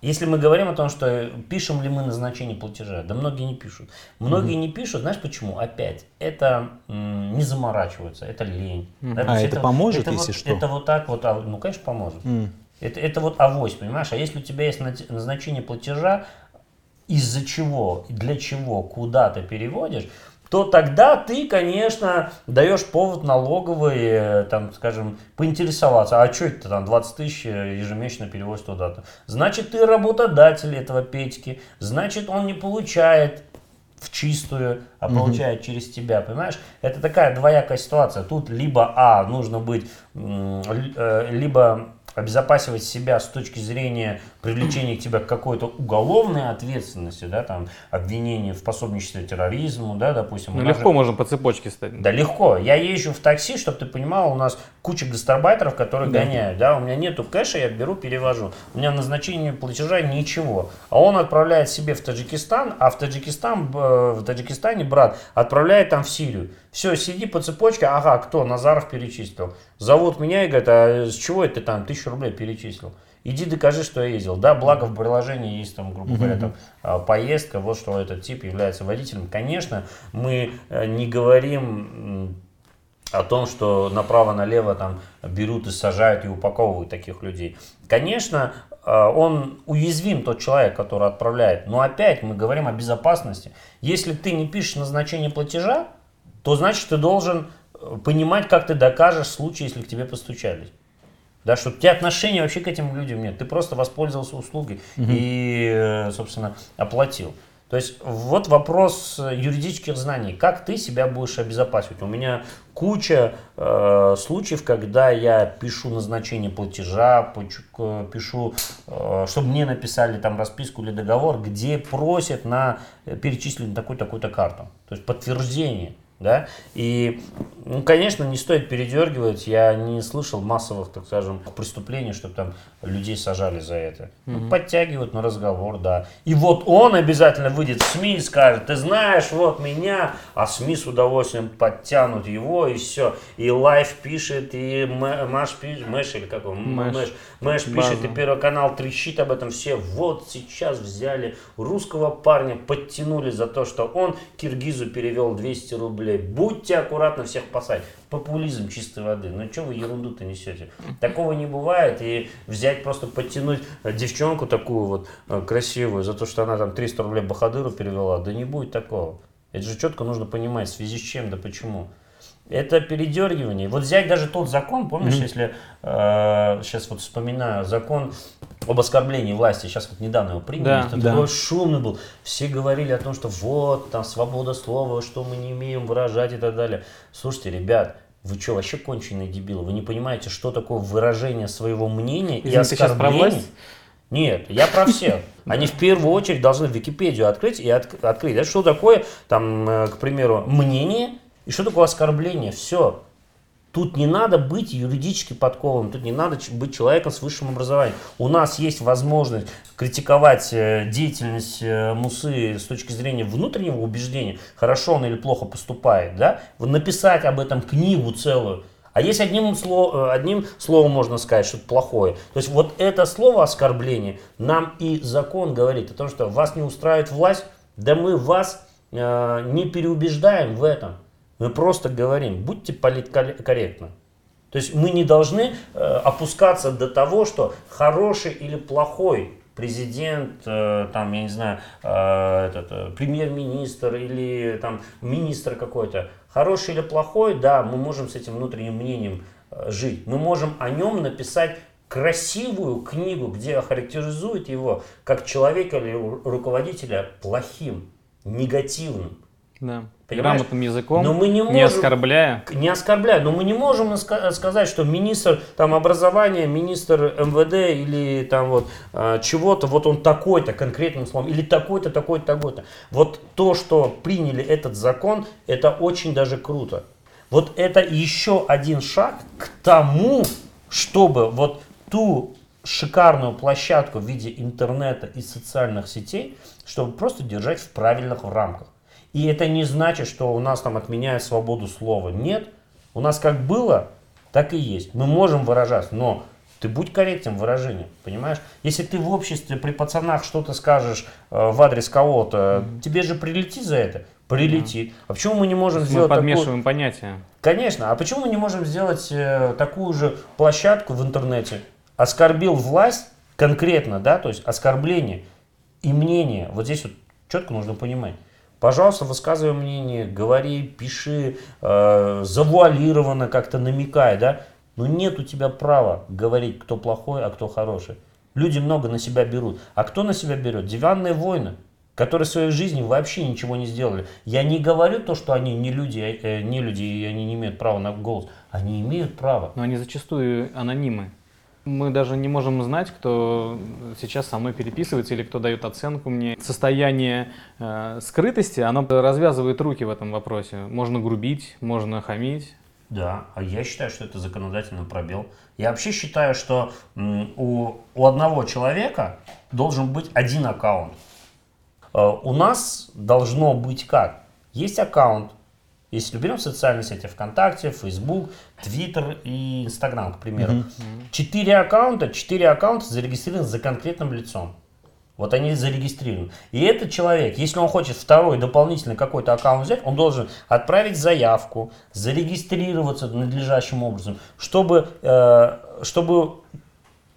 если мы говорим о том, что пишем ли мы назначение платежа, да многие не пишут. Многие не пишут, знаешь почему? Опять, это м, не заморачиваются, это лень. Да, то А есть это поможет, это если вот- что? Это вот так вот, а, ну конечно поможет. М. Это, это вот авось, понимаешь? А если у тебя есть назначение платежа, из-за чего, для чего, куда ты переводишь, то тогда ты, конечно, даешь повод налоговой, э, там, скажем, поинтересоваться, а что это там 20 тысяч ежемесячно перевозить туда-то. Значит, ты работодатель этого Петьки, значит, он не получает в чистую, а получает через тебя, понимаешь? Это такая двоякая ситуация. Тут либо, а, нужно быть, э, либо обезопасивать себя с точки зрения привлечения к тебе к какой-то уголовной ответственности, да, там, обвинение в пособничестве терроризму, да, допустим. Ну, легко же- можем по цепочке стать. да легко. Я езжу в такси, чтобы ты понимал, у нас куча гастарбайтеров, которые гоняют. Да, у меня нету кэша, я беру, перевожу. У меня назначение платежа ничего. А он отправляет себе в Таджикистан, а в Таджикистан, э, в Таджикистане брат отправляет там в Сирию. Все, сиди по цепочке, ага, кто? Назаров перечислил. Зовут меня и говорят, а с чего это ты там тысячу рублей перечислил? Иди докажи, что я ездил. Да, благо в приложении есть там, грубо говоря, там а, поездка, вот что этот тип является водителем. Конечно, мы э, не говорим о том, что направо-налево там берут и сажают и упаковывают таких людей. Конечно, э, он уязвим, тот человек, который отправляет. Но опять мы говорим о безопасности. Если ты не пишешь назначение платежа, то значит ты должен э, понимать, как ты докажешь в случае, если к тебе постучались. Да, что у тебя отношения вообще к этим людям нет. Ты просто воспользовался услугой и, э, собственно, оплатил. То есть вот вопрос э, юридических знаний. Как ты себя будешь обезопасивать? У меня куча э, случаев, когда я пишу назначение платежа, пишу, э, чтобы мне написали там расписку или договор, где просят на перечислить на такую-то такую-то карту. То есть подтверждение. Да? И, ну, конечно, не стоит передергивать. Я не слышал массовых, так скажем, преступлений, чтобы там людей сажали за это. Ну, подтягивают на разговор, да. И вот он обязательно выйдет в СМИ и скажет, ты знаешь, вот меня, а СМИ с удовольствием подтянут его, и все. И Life пишет, и Маш пишет, Mash или как он? Mash. Mash, Mash База. пишет, и Первый канал трещит об этом все. Вот сейчас взяли русского парня, подтянули за то, что он киргизу перевел 200 рублей. Будьте аккуратны, всех посадить. Популизм чистой воды. Ну что вы ерунду-то несете? Такого не бывает. И взять просто подтянуть э, девчонку такую вот э, красивую за то, что она там 300 рублей Бахадыру перевела. Да не будет такого. Это же четко нужно понимать, в связи с чем, да почему. Это передергивание. Вот взять даже тот закон, помнишь, если э, сейчас вот вспоминаю закон об оскорблении власти, сейчас вот недавно его приняли, Да, это да. такой шумный был. Все говорили о том, что вот, там свобода слова, что мы не имеем выражать и так далее. Слушайте, ребят, вы что, вообще конченые дебилы? Вы не понимаете, что такое выражение своего мнения и Извини, ты сейчас про оскорбление? Нет, я про всех. [laughs] Они в первую очередь должны Википедию открыть и от- открыть. Да, что такое, там, э, к примеру, мнение и что такое оскорбление. Все. Тут не надо быть юридически подковым, тут не надо быть человеком с высшим образованием. У нас есть возможность критиковать э, деятельность э, Мусы с точки зрения внутреннего убеждения, хорошо он или плохо поступает, да? Написать об этом книгу целую. А есть одним, сло- э, одним словом можно сказать что-то плохое. То есть вот это слово оскорбление нам и закон говорит о том, что вас не устраивает власть, да мы вас э, не переубеждаем в этом. Мы просто говорим, будьте политкорректны. То есть мы не должны э, опускаться до того, что хороший или плохой президент, э, там, я не знаю, э, этот, премьер-министр или там министр какой-то, хороший или плохой, да, мы можем с этим внутренним мнением жить. Мы можем о нем написать красивую книгу, где характеризует его как человека или руководителя плохим, негативным. Да. Понимаешь? Грамотным языком, Но мы не не, можем- оскорбляя. Не оскорбляю, но мы не можем ска- сказать, что министр там, образования, министр МВД или там вот э, чего-то, вот он такой-то конкретным словом, или такой-то, такой-то, такой-то. Вот то, что приняли этот закон, это очень даже круто. Вот это еще один шаг к тому, чтобы вот ту шикарную площадку в виде интернета и социальных сетей, чтобы просто держать в правильных рамках. И это не значит, что у нас там отменяют свободу слова. Нет. У нас как было, так и есть. Мы можем выражаться, но ты будь корректен в выражении, понимаешь? Если ты в обществе при пацанах что-то скажешь э, в адрес кого-то, тебе же прилетит за это? Прилетит. А почему мы не можем Мы сделать такую- подмешиваем понятия. Конечно. А почему мы не можем сделать э, такую же площадку в интернете? Оскорбил власть конкретно, да, то есть оскорбление и мнение. Вот здесь вот четко нужно понимать. Пожалуйста, высказывай мнение, говори, пиши, э, завуалированно как-то намекай, да. Но нет у тебя права говорить, кто плохой, а кто хороший. Люди много на себя берут. А кто на себя берет? Диванные войны, которые в своей жизни вообще ничего не сделали. Я не говорю то, что они не люди, э, не люди и они не имеют права на голос. Они имеют право. Но они зачастую анонимы. Мы даже не можем знать, кто сейчас со мной переписывается или кто дает оценку мне. Состояние э, скрытости, оно развязывает руки в этом вопросе. Можно грубить, можно хамить. Да, а я считаю, что это законодательный пробел. Я вообще считаю, что у, у одного человека должен быть один аккаунт. Э, У нас должно быть как? Есть аккаунт, если берем социальные сети ВКонтакте, Facebook, Twitter и Instagram, к примеру. Четыре аккаунта, четыре аккаунта зарегистрированы за конкретным лицом. Вот они зарегистрированы. И этот человек, если он хочет второй дополнительный какой-то аккаунт взять, он должен отправить заявку, зарегистрироваться надлежащим образом, чтобы, э, чтобы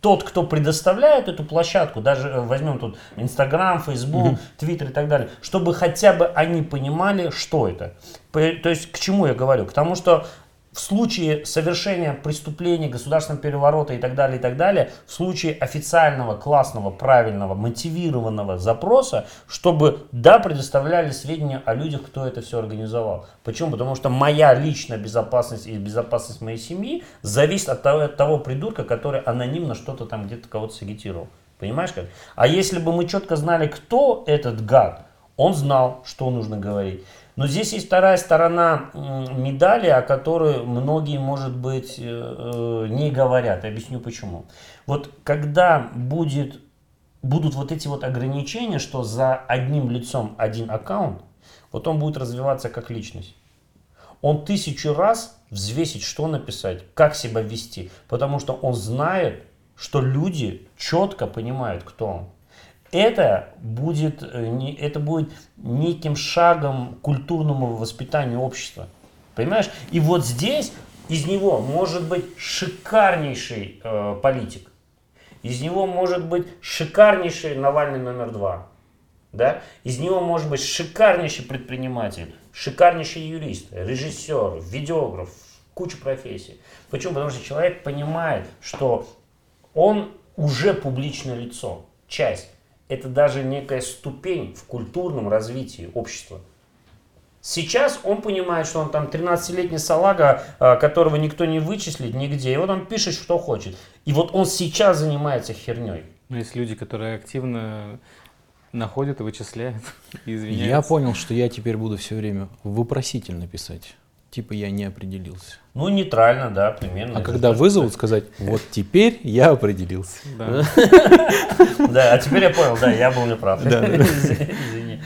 тот, кто предоставляет эту площадку, даже э, возьмем тут Инстаграм, Фейсбук, Твиттер и так далее, чтобы хотя бы они понимали, что это. То есть к чему я говорю? К тому, что в случае совершения преступления, государственного переворота и так далее, и так далее, в случае официального, классного, правильного, мотивированного запроса, чтобы, да, предоставляли сведения о людях, кто это все организовал. Почему? Потому что моя личная безопасность и безопасность моей семьи зависит от того, от того придурка, который анонимно что-то там где-то кого-то сагитировал. Понимаешь как? А если бы мы четко знали, кто этот гад, он знал, что нужно говорить. Но здесь есть вторая сторона медали, о которой многие, может быть, э, э, не говорят. Я объясню почему. Вот когда будет, будут вот эти вот ограничения, что за одним лицом один аккаунт, вот он будет развиваться как личность. Он тысячу раз взвесит, что написать, как себя вести, потому что он знает, что люди четко понимают, кто он. Это будет, э, это будет неким шагом к культурному воспитанию общества. Понимаешь? И вот здесь из него может быть шикарнейший э, политик. Из него может быть шикарнейший Навальный номер два. Да? Из него может быть шикарнейший предприниматель, шикарнейший юрист, режиссер, видеограф, куча профессий. Почему? Потому что человек понимает, что он уже публичное лицо, часть. Это даже некая ступень в культурном развитии общества. Сейчас он понимает, что он там 13-летний салага, а, которого никто не вычислит нигде, и вот он пишет, что хочет. И вот он сейчас занимается херней. Но есть люди, которые активно находят и вычисляют, и Я понял, что я теперь буду все время вопросительно писать. Типа я не определился. Ну, нейтрально, да, примерно. А когда вызовут, сказать, вот теперь я определился. [laughs] Да. А теперь я понял, да, я был неправ. [laughs] Извини.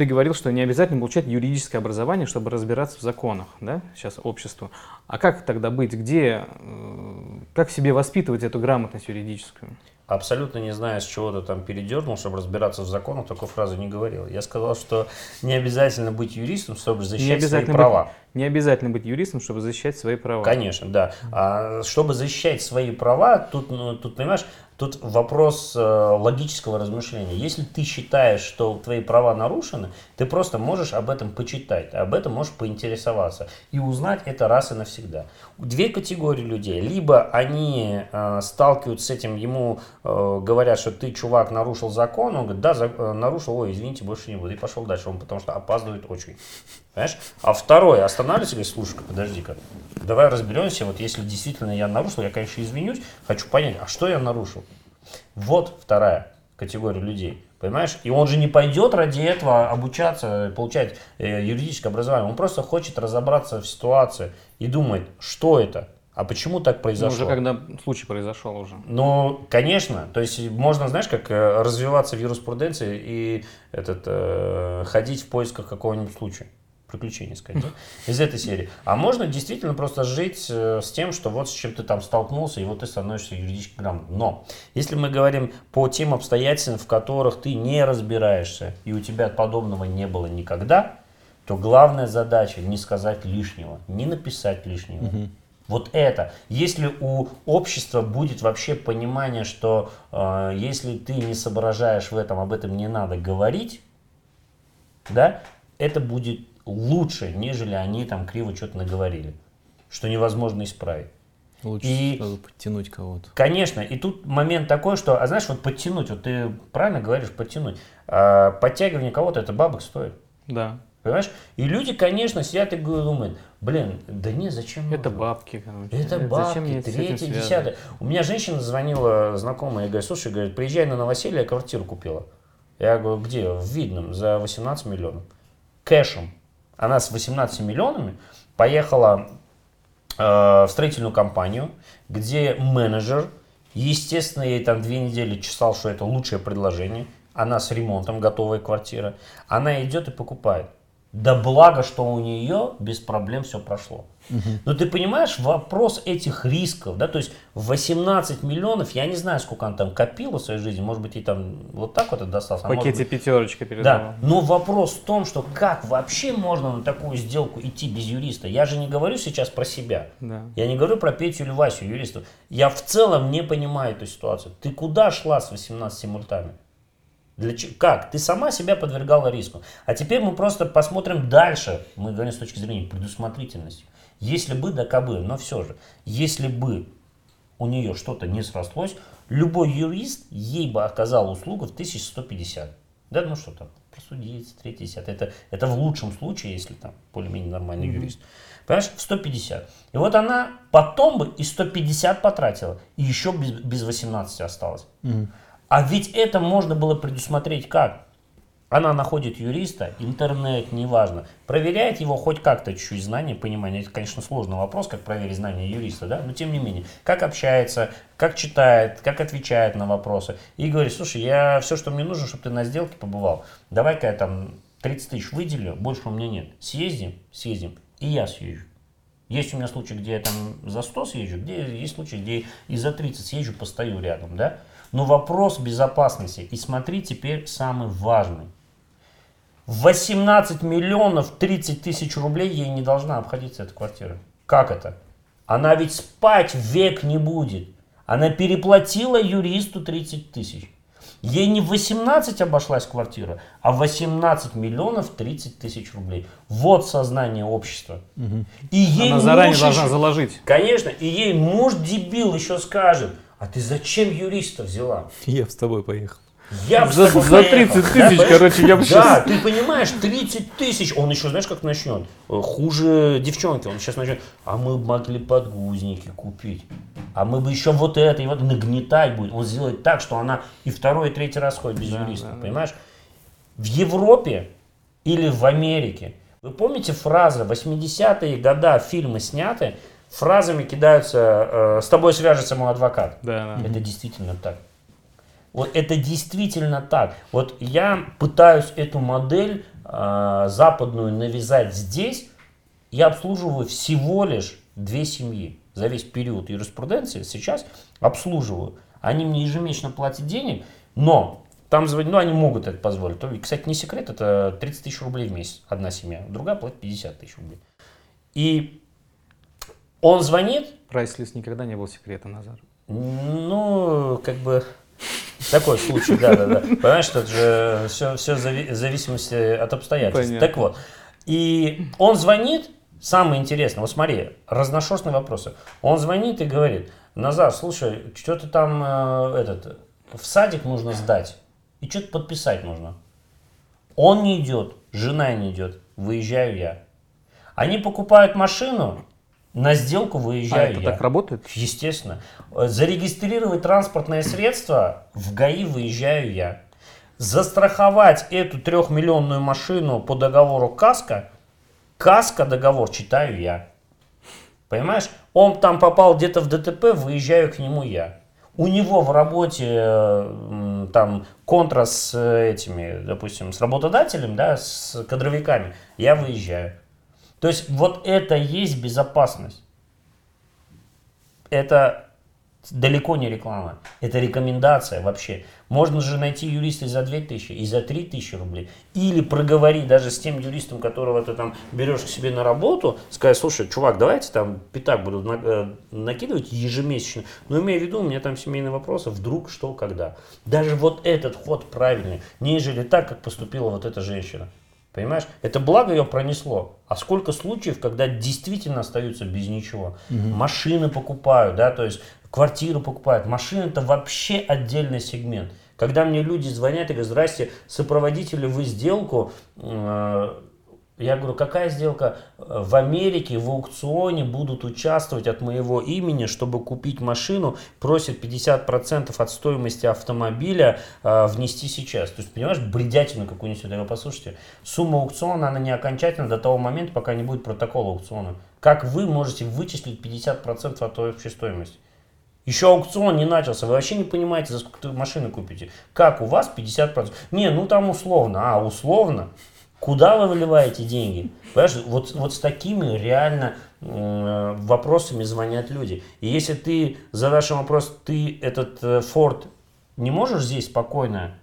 Ты говорил, что не обязательно получать юридическое образование, чтобы разбираться в законах, да, сейчас обществу. А как тогда быть? Где, э, как себе воспитывать эту грамотность юридическую? Абсолютно не знаю, с чего ты там передернул, чтобы разбираться в законах, такой фразы не говорил. Я сказал, что не обязательно быть юристом, чтобы защищать свои быть- права. Не обязательно быть юристом, чтобы защищать свои права. Конечно, да. А чтобы защищать свои права, тут, ну, тут понимаешь, Тут вопрос э, логического размышления. Если ты считаешь, что твои права нарушены, ты просто можешь об этом почитать, об этом можешь поинтересоваться и узнать это раз и навсегда. Две категории людей. Либо они э, сталкиваются с этим, ему э, говорят, что ты, чувак, нарушил закон, он говорит, да, за, э, нарушил, ой, извините, больше не буду, и пошел дальше, он потому что опаздывает очень. Понимаешь? А второй останавливается и говорит, слушай-ка, подожди-ка, давай разберемся, вот если действительно я нарушил, я, конечно, извинюсь, хочу понять, а что я нарушил? Вот вторая категория людей. Понимаешь? И он же не пойдет ради этого обучаться, получать э, юридическое образование. Он просто хочет разобраться в ситуации и думает, что это, а почему так произошло? Ну, уже когда случай произошел уже. Ну, конечно. То есть можно, знаешь, как э, развиваться в юриспруденции и этот, э, ходить в поисках какого-нибудь случая приключений сказать, да? из этой серии. А можно действительно просто жить э, с тем, что вот с чем ты там столкнулся, и вот ты становишься юридически грамотным. Но если мы говорим по тем обстоятельствам, в которых ты не разбираешься, и у тебя подобного не было никогда, то главная задача не сказать лишнего, не написать лишнего. Угу. Вот это. Если у общества будет вообще понимание, что э, если ты не соображаешь в этом, об этом не надо говорить, да, это будет лучше, нежели они там криво что-то наговорили, что невозможно исправить. Лучше и, сразу подтянуть кого-то. Конечно, и тут момент такой, что, а знаешь, вот подтянуть, вот ты правильно говоришь, подтянуть, а подтягивание кого-то это бабок стоит. Да. Понимаешь? И люди, конечно, сидят и думают, блин, да не, зачем Это бабки, короче. Это бабки, третье, десятое. У меня женщина звонила, знакомая, и говорит, слушай, говорит, приезжай на новоселье, я квартиру купила. Я говорю, где? В Видном, за 18 миллионов. Кэшем. Она с 18 миллионами поехала э, в строительную компанию, где менеджер, естественно, ей там две недели чесал, что это лучшее предложение. Она с ремонтом, готовая квартира. Она идет и покупает. Да благо, что у нее без проблем все прошло. Угу. Но ты понимаешь, вопрос этих рисков, да, то есть 18 миллионов, я не знаю, сколько она там копила в своей жизни, может быть, и там вот так вот это досталось. В а пакете быть, пятерочка передала. Да, но вопрос в том, что как вообще можно на такую сделку идти без юриста? Я же не говорю сейчас про себя. Да. Я не говорю про Петю или Васю, юристов. Я в целом не понимаю эту ситуацию. Ты куда шла с 18 мультами? Для, как? Ты сама себя подвергала риску. А теперь мы просто посмотрим дальше. Мы говорим с точки зрения предусмотрительности. Если бы, да кабы, но все же, если бы у нее что-то не срослось, любой юрист ей бы оказал услугу в 1150. Да, ну что там, просудиться, 30, это, это в лучшем случае, если там более-менее нормальный mm-hmm. юрист. Понимаешь, в 150. И вот она потом бы и 150 потратила, и еще без, без 18 осталось. Mm-hmm. А ведь это можно было предусмотреть как? Она находит юриста, интернет, неважно, проверяет его хоть как-то чуть-чуть знания, понимание. Это, конечно, сложный вопрос, как проверить знания юриста, да, но тем не менее, как общается, как читает, как отвечает на вопросы. И говорит, слушай, я все, что мне нужно, чтобы ты на сделке побывал, давай-ка я там 30 тысяч выделю, больше у меня нет. Съездим, съездим, и я съезжу. Есть у меня случаи, где я там за 100 съезжу, где есть случаи, где и за 30 съезжу, постою рядом, да. Но вопрос безопасности. И смотри теперь самый важный. 18 миллионов 30 тысяч рублей ей не должна обходиться эта квартира. Как это? Она ведь спать век не будет. Она переплатила юристу 30 тысяч. Ей не 18 обошлась квартира, а 18 миллионов 30 тысяч рублей. Вот сознание общества. Угу. И ей Она заранее муж должна заложить. Конечно, и ей муж дебил еще скажет, а ты зачем юриста взяла? Я с тобой поехал. Я за, за 30 тысяч, да, короче, я бы Да, ты понимаешь, 30 тысяч, он еще, знаешь, как начнет? Хуже девчонки, он сейчас начнет, а мы могли подгузники купить, а мы бы еще вот это, и вот нагнетать будет. Он сделает так, что она и второй, и третий раз ходит без да, юриста, да, понимаешь? В Европе или в Америке, вы помните фразы, 80-е года фильмы сняты, фразами кидаются, э, с тобой свяжется мой адвокат. Да, да. Это действительно так. Вот это действительно так. Вот я пытаюсь эту модель э, западную навязать здесь. Я обслуживаю всего лишь две семьи за весь период юриспруденции. Сейчас обслуживаю. Они мне ежемесячно платят денег, но там звонят, ну они могут это позволить. Кстати, не секрет, это 30 тысяч рублей в месяц одна семья, другая платит 50 тысяч рублей. И он звонит, Прайслис никогда не был секретом, Назар. ну, как бы, такой случай, да, да, да. Понимаешь, это же все, все в зависимости от обстоятельств. Понятно. Так вот, и он звонит, самое интересное, вот смотри, разношерстные вопросы. Он звонит и говорит, Назар, слушай, что-то там э, этот, в садик нужно сдать, и что-то подписать нужно. Он не идет, жена не идет, выезжаю я. Они покупают машину, на сделку А выезжаю это я. так работает? Естественно. Зарегистрировать транспортное средство в ГАИ выезжаю я. Застраховать эту трехмиллионную машину по договору КАСКО, КАСКО договор читаю я. Понимаешь? Он там попал где-то в ДТП, выезжаю к нему я. У него в работе там контра с э, этими, допустим, с работодателем, да, с кадровиками, я выезжаю. То есть вот это есть безопасность. Это далеко не реклама. Это рекомендация вообще. Можно же найти юриста и за 2000, и за 3000 рублей. Или проговорить даже с тем юристом, которого ты там берешь к себе на работу, сказать, слушай, чувак, давайте там пятак буду э, накидывать ежемесячно, но имея в виду, у меня там семейные вопросы, вдруг, что, когда. Даже вот этот ход правильный, нежели так, как поступила вот эта женщина. Понимаешь? Это благо ее пронесло. А сколько случаев, когда действительно остаются без ничего. Машины покупают, да, то есть квартиру покупают. Машины это вообще отдельный сегмент. Когда мне люди звонят и говорят, здрасте, сопроводите ли вы сделку? Э, Я говорю, какая сделка? Э, В Америке в аукционе будут участвовать от моего имени, чтобы купить машину, просят 50% от стоимости автомобиля э, внести сейчас. То есть, понимаешь, бредятину какую несет. Я послушайте, сумма аукциона, она не окончательна до того момента, пока не будет протокола аукциона. Как вы можете вычислить 50% от общей стоимости? Еще аукцион не начался, вы вообще не понимаете, за сколько машины купите. Как у вас 50%? Не, ну там условно. А, условно? Куда вы выливаете деньги? Понимаешь, вот, вот с такими реально э, вопросами звонят люди. И если ты задашь им вопрос, ты этот э, Ford не можешь здесь спокойно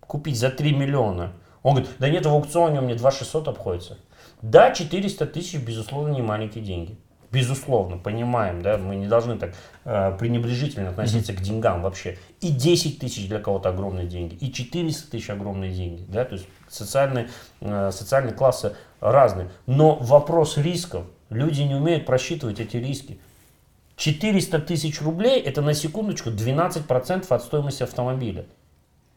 купить за 3 миллиона? Он говорит, да нет, в аукционе у меня 2 600 обходится. Да, 400 тысяч, безусловно, не маленькие деньги. Безусловно, понимаем, да, мы не должны так э, пренебрежительно относиться к деньгам вообще. И 10 тысяч для кого-то огромные деньги, и 400 тысяч огромные деньги, да, то есть социальные, э, социальные классы разные. Но вопрос рисков, люди не умеют просчитывать эти риски. 400 тысяч рублей это на секундочку 12% от стоимости автомобиля.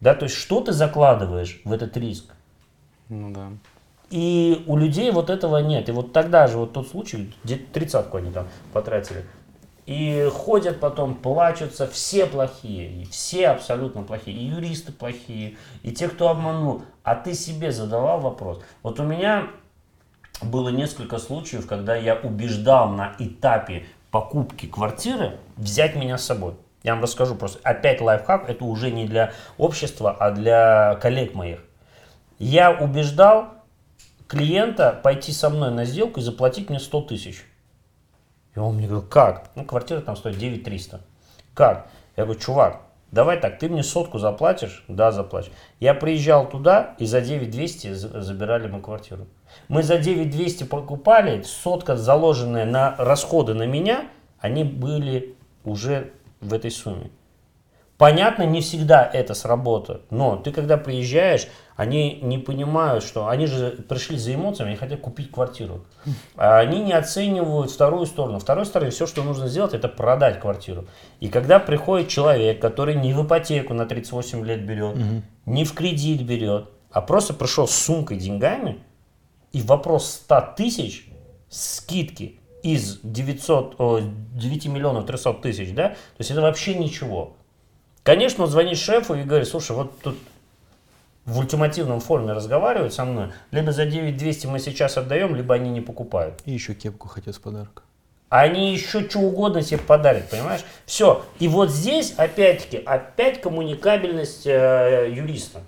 Да, то есть что ты закладываешь в этот риск? Ну да. И у людей вот этого нет. И вот тогда же вот тот случай, где-то тридцатку они там потратили. И ходят потом, плачутся, все плохие, и все абсолютно плохие, и юристы плохие, и те, кто обманул. А ты себе задавал вопрос. Вот у меня было несколько случаев, когда я убеждал на этапе покупки квартиры взять меня с собой. Я вам расскажу просто. Опять лайфхак, это уже не для общества, а для коллег моих. Я убеждал клиента пойти со мной на сделку и заплатить мне 100 тысяч. И он мне говорит, как? Ну, квартира там стоит 9 300. Как? Я говорю, чувак, давай так, ты мне сотку заплатишь? Да, заплачу. Я приезжал туда, и за 9 200 за- забирали мы квартиру. Мы за 9 200 покупали, сотка, заложенная на расходы на меня, они были уже в этой сумме. Понятно, не всегда это сработает, но ты когда приезжаешь, они не понимают, что они же пришли за эмоциями, они хотят купить квартиру. А они не оценивают вторую сторону. Второй стороны все, что нужно сделать, это продать квартиру. И когда приходит человек, который не в ипотеку на 38 лет берет, не в кредит берет, а просто пришел с сумкой деньгами, и вопрос 100 тысяч скидки из 900, о, 9 миллионов 300 тысяч, да, то есть это вообще ничего. Конечно, он звонит шефу и говорит, слушай, вот тут в ультимативном форме разговаривают со мной, либо за 9200 мы сейчас отдаем, либо они не покупают. И еще кепку хотят с подарка. А они еще что угодно тебе подарят, понимаешь? Все. И вот здесь, опять-таки, опять коммуникабельность э, юриста.